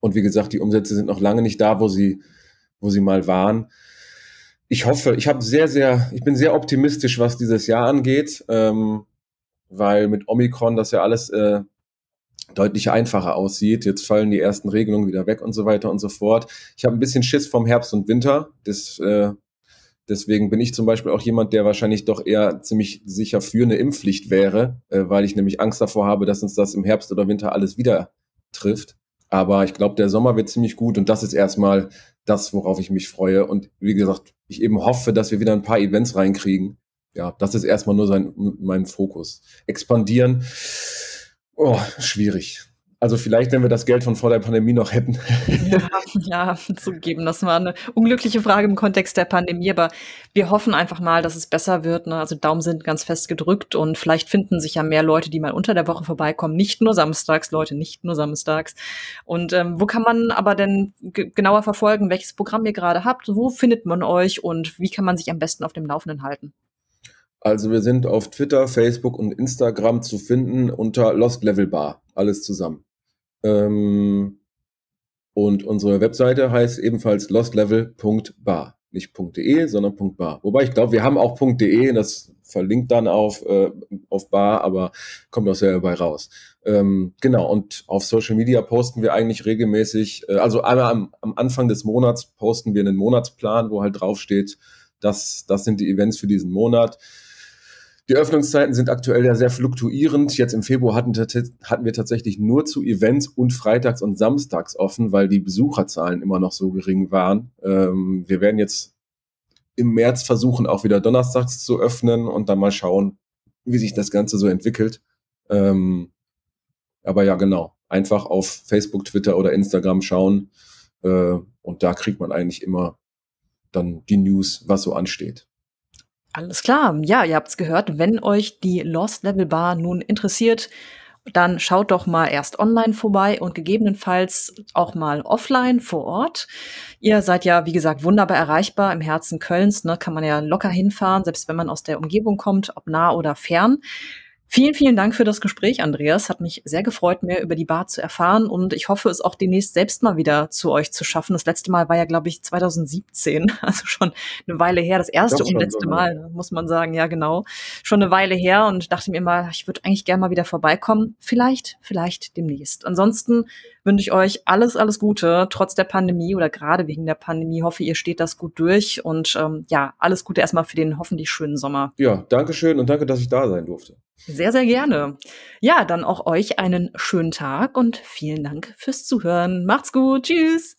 Und wie gesagt, die Umsätze sind noch lange nicht da, wo sie, wo sie mal waren. Ich hoffe, ich habe sehr, sehr, ich bin sehr optimistisch, was dieses Jahr angeht, ähm, weil mit Omikron das ja alles äh, deutlich einfacher aussieht. Jetzt fallen die ersten Regelungen wieder weg und so weiter und so fort. Ich habe ein bisschen Schiss vom Herbst und Winter. Das äh, Deswegen bin ich zum Beispiel auch jemand, der wahrscheinlich doch eher ziemlich sicher für eine Impfpflicht wäre, äh, weil ich nämlich Angst davor habe, dass uns das im Herbst oder Winter alles wieder trifft. Aber ich glaube, der Sommer wird ziemlich gut und das ist erstmal das, worauf ich mich freue. Und wie gesagt, ich eben hoffe, dass wir wieder ein paar Events reinkriegen. Ja, das ist erstmal nur sein, mein Fokus. Expandieren, oh, schwierig. Also vielleicht, wenn wir das Geld von vor der Pandemie noch hätten. Ja, ja, zugeben, das war eine unglückliche Frage im Kontext der Pandemie, aber wir hoffen einfach mal, dass es besser wird. Ne? Also Daumen sind ganz fest gedrückt und vielleicht finden sich ja mehr Leute, die mal unter der Woche vorbeikommen, nicht nur samstags, Leute, nicht nur samstags. Und ähm, wo kann man aber denn genauer verfolgen, welches Programm ihr gerade habt? Wo findet man euch und wie kann man sich am besten auf dem Laufenden halten? Also wir sind auf Twitter, Facebook und Instagram zu finden unter Lost Level Bar. Alles zusammen. Ähm, und unsere Webseite heißt ebenfalls lostlevel.bar. Nicht .de, sondern .bar. Wobei ich glaube, wir haben auch .de, das verlinkt dann auf, äh, auf bar, aber kommt auch selber bei raus. Ähm, genau, und auf Social Media posten wir eigentlich regelmäßig, äh, also einmal am, am Anfang des Monats posten wir einen Monatsplan, wo halt draufsteht, das, das sind die Events für diesen Monat. Die Öffnungszeiten sind aktuell ja sehr fluktuierend. Jetzt im Februar hatten, hatten wir tatsächlich nur zu Events und freitags und samstags offen, weil die Besucherzahlen immer noch so gering waren. Ähm, wir werden jetzt im März versuchen, auch wieder donnerstags zu öffnen und dann mal schauen, wie sich das Ganze so entwickelt. Ähm, aber ja, genau. Einfach auf Facebook, Twitter oder Instagram schauen. Äh, und da kriegt man eigentlich immer dann die News, was so ansteht. Alles klar. Ja, ihr habt's gehört. Wenn euch die Lost Level Bar nun interessiert, dann schaut doch mal erst online vorbei und gegebenenfalls auch mal offline vor Ort. Ihr seid ja, wie gesagt, wunderbar erreichbar im Herzen Kölns. Ne, kann man ja locker hinfahren, selbst wenn man aus der Umgebung kommt, ob nah oder fern. Vielen, vielen Dank für das Gespräch, Andreas. Hat mich sehr gefreut, mehr über die Bar zu erfahren und ich hoffe, es auch demnächst selbst mal wieder zu euch zu schaffen. Das letzte Mal war ja, glaube ich, 2017, (laughs) also schon eine Weile her. Das erste und letzte Mal, muss man sagen, ja genau. Schon eine Weile her und dachte mir mal, ich würde eigentlich gerne mal wieder vorbeikommen. Vielleicht, vielleicht demnächst. Ansonsten wünsche ich euch alles, alles Gute, trotz der Pandemie oder gerade wegen der Pandemie. Hoffe, ihr steht das gut durch und ähm, ja, alles Gute erstmal für den hoffentlich schönen Sommer. Ja, danke schön und danke, dass ich da sein durfte. Sehr, sehr gerne. Ja, dann auch euch einen schönen Tag und vielen Dank fürs Zuhören. Macht's gut. Tschüss.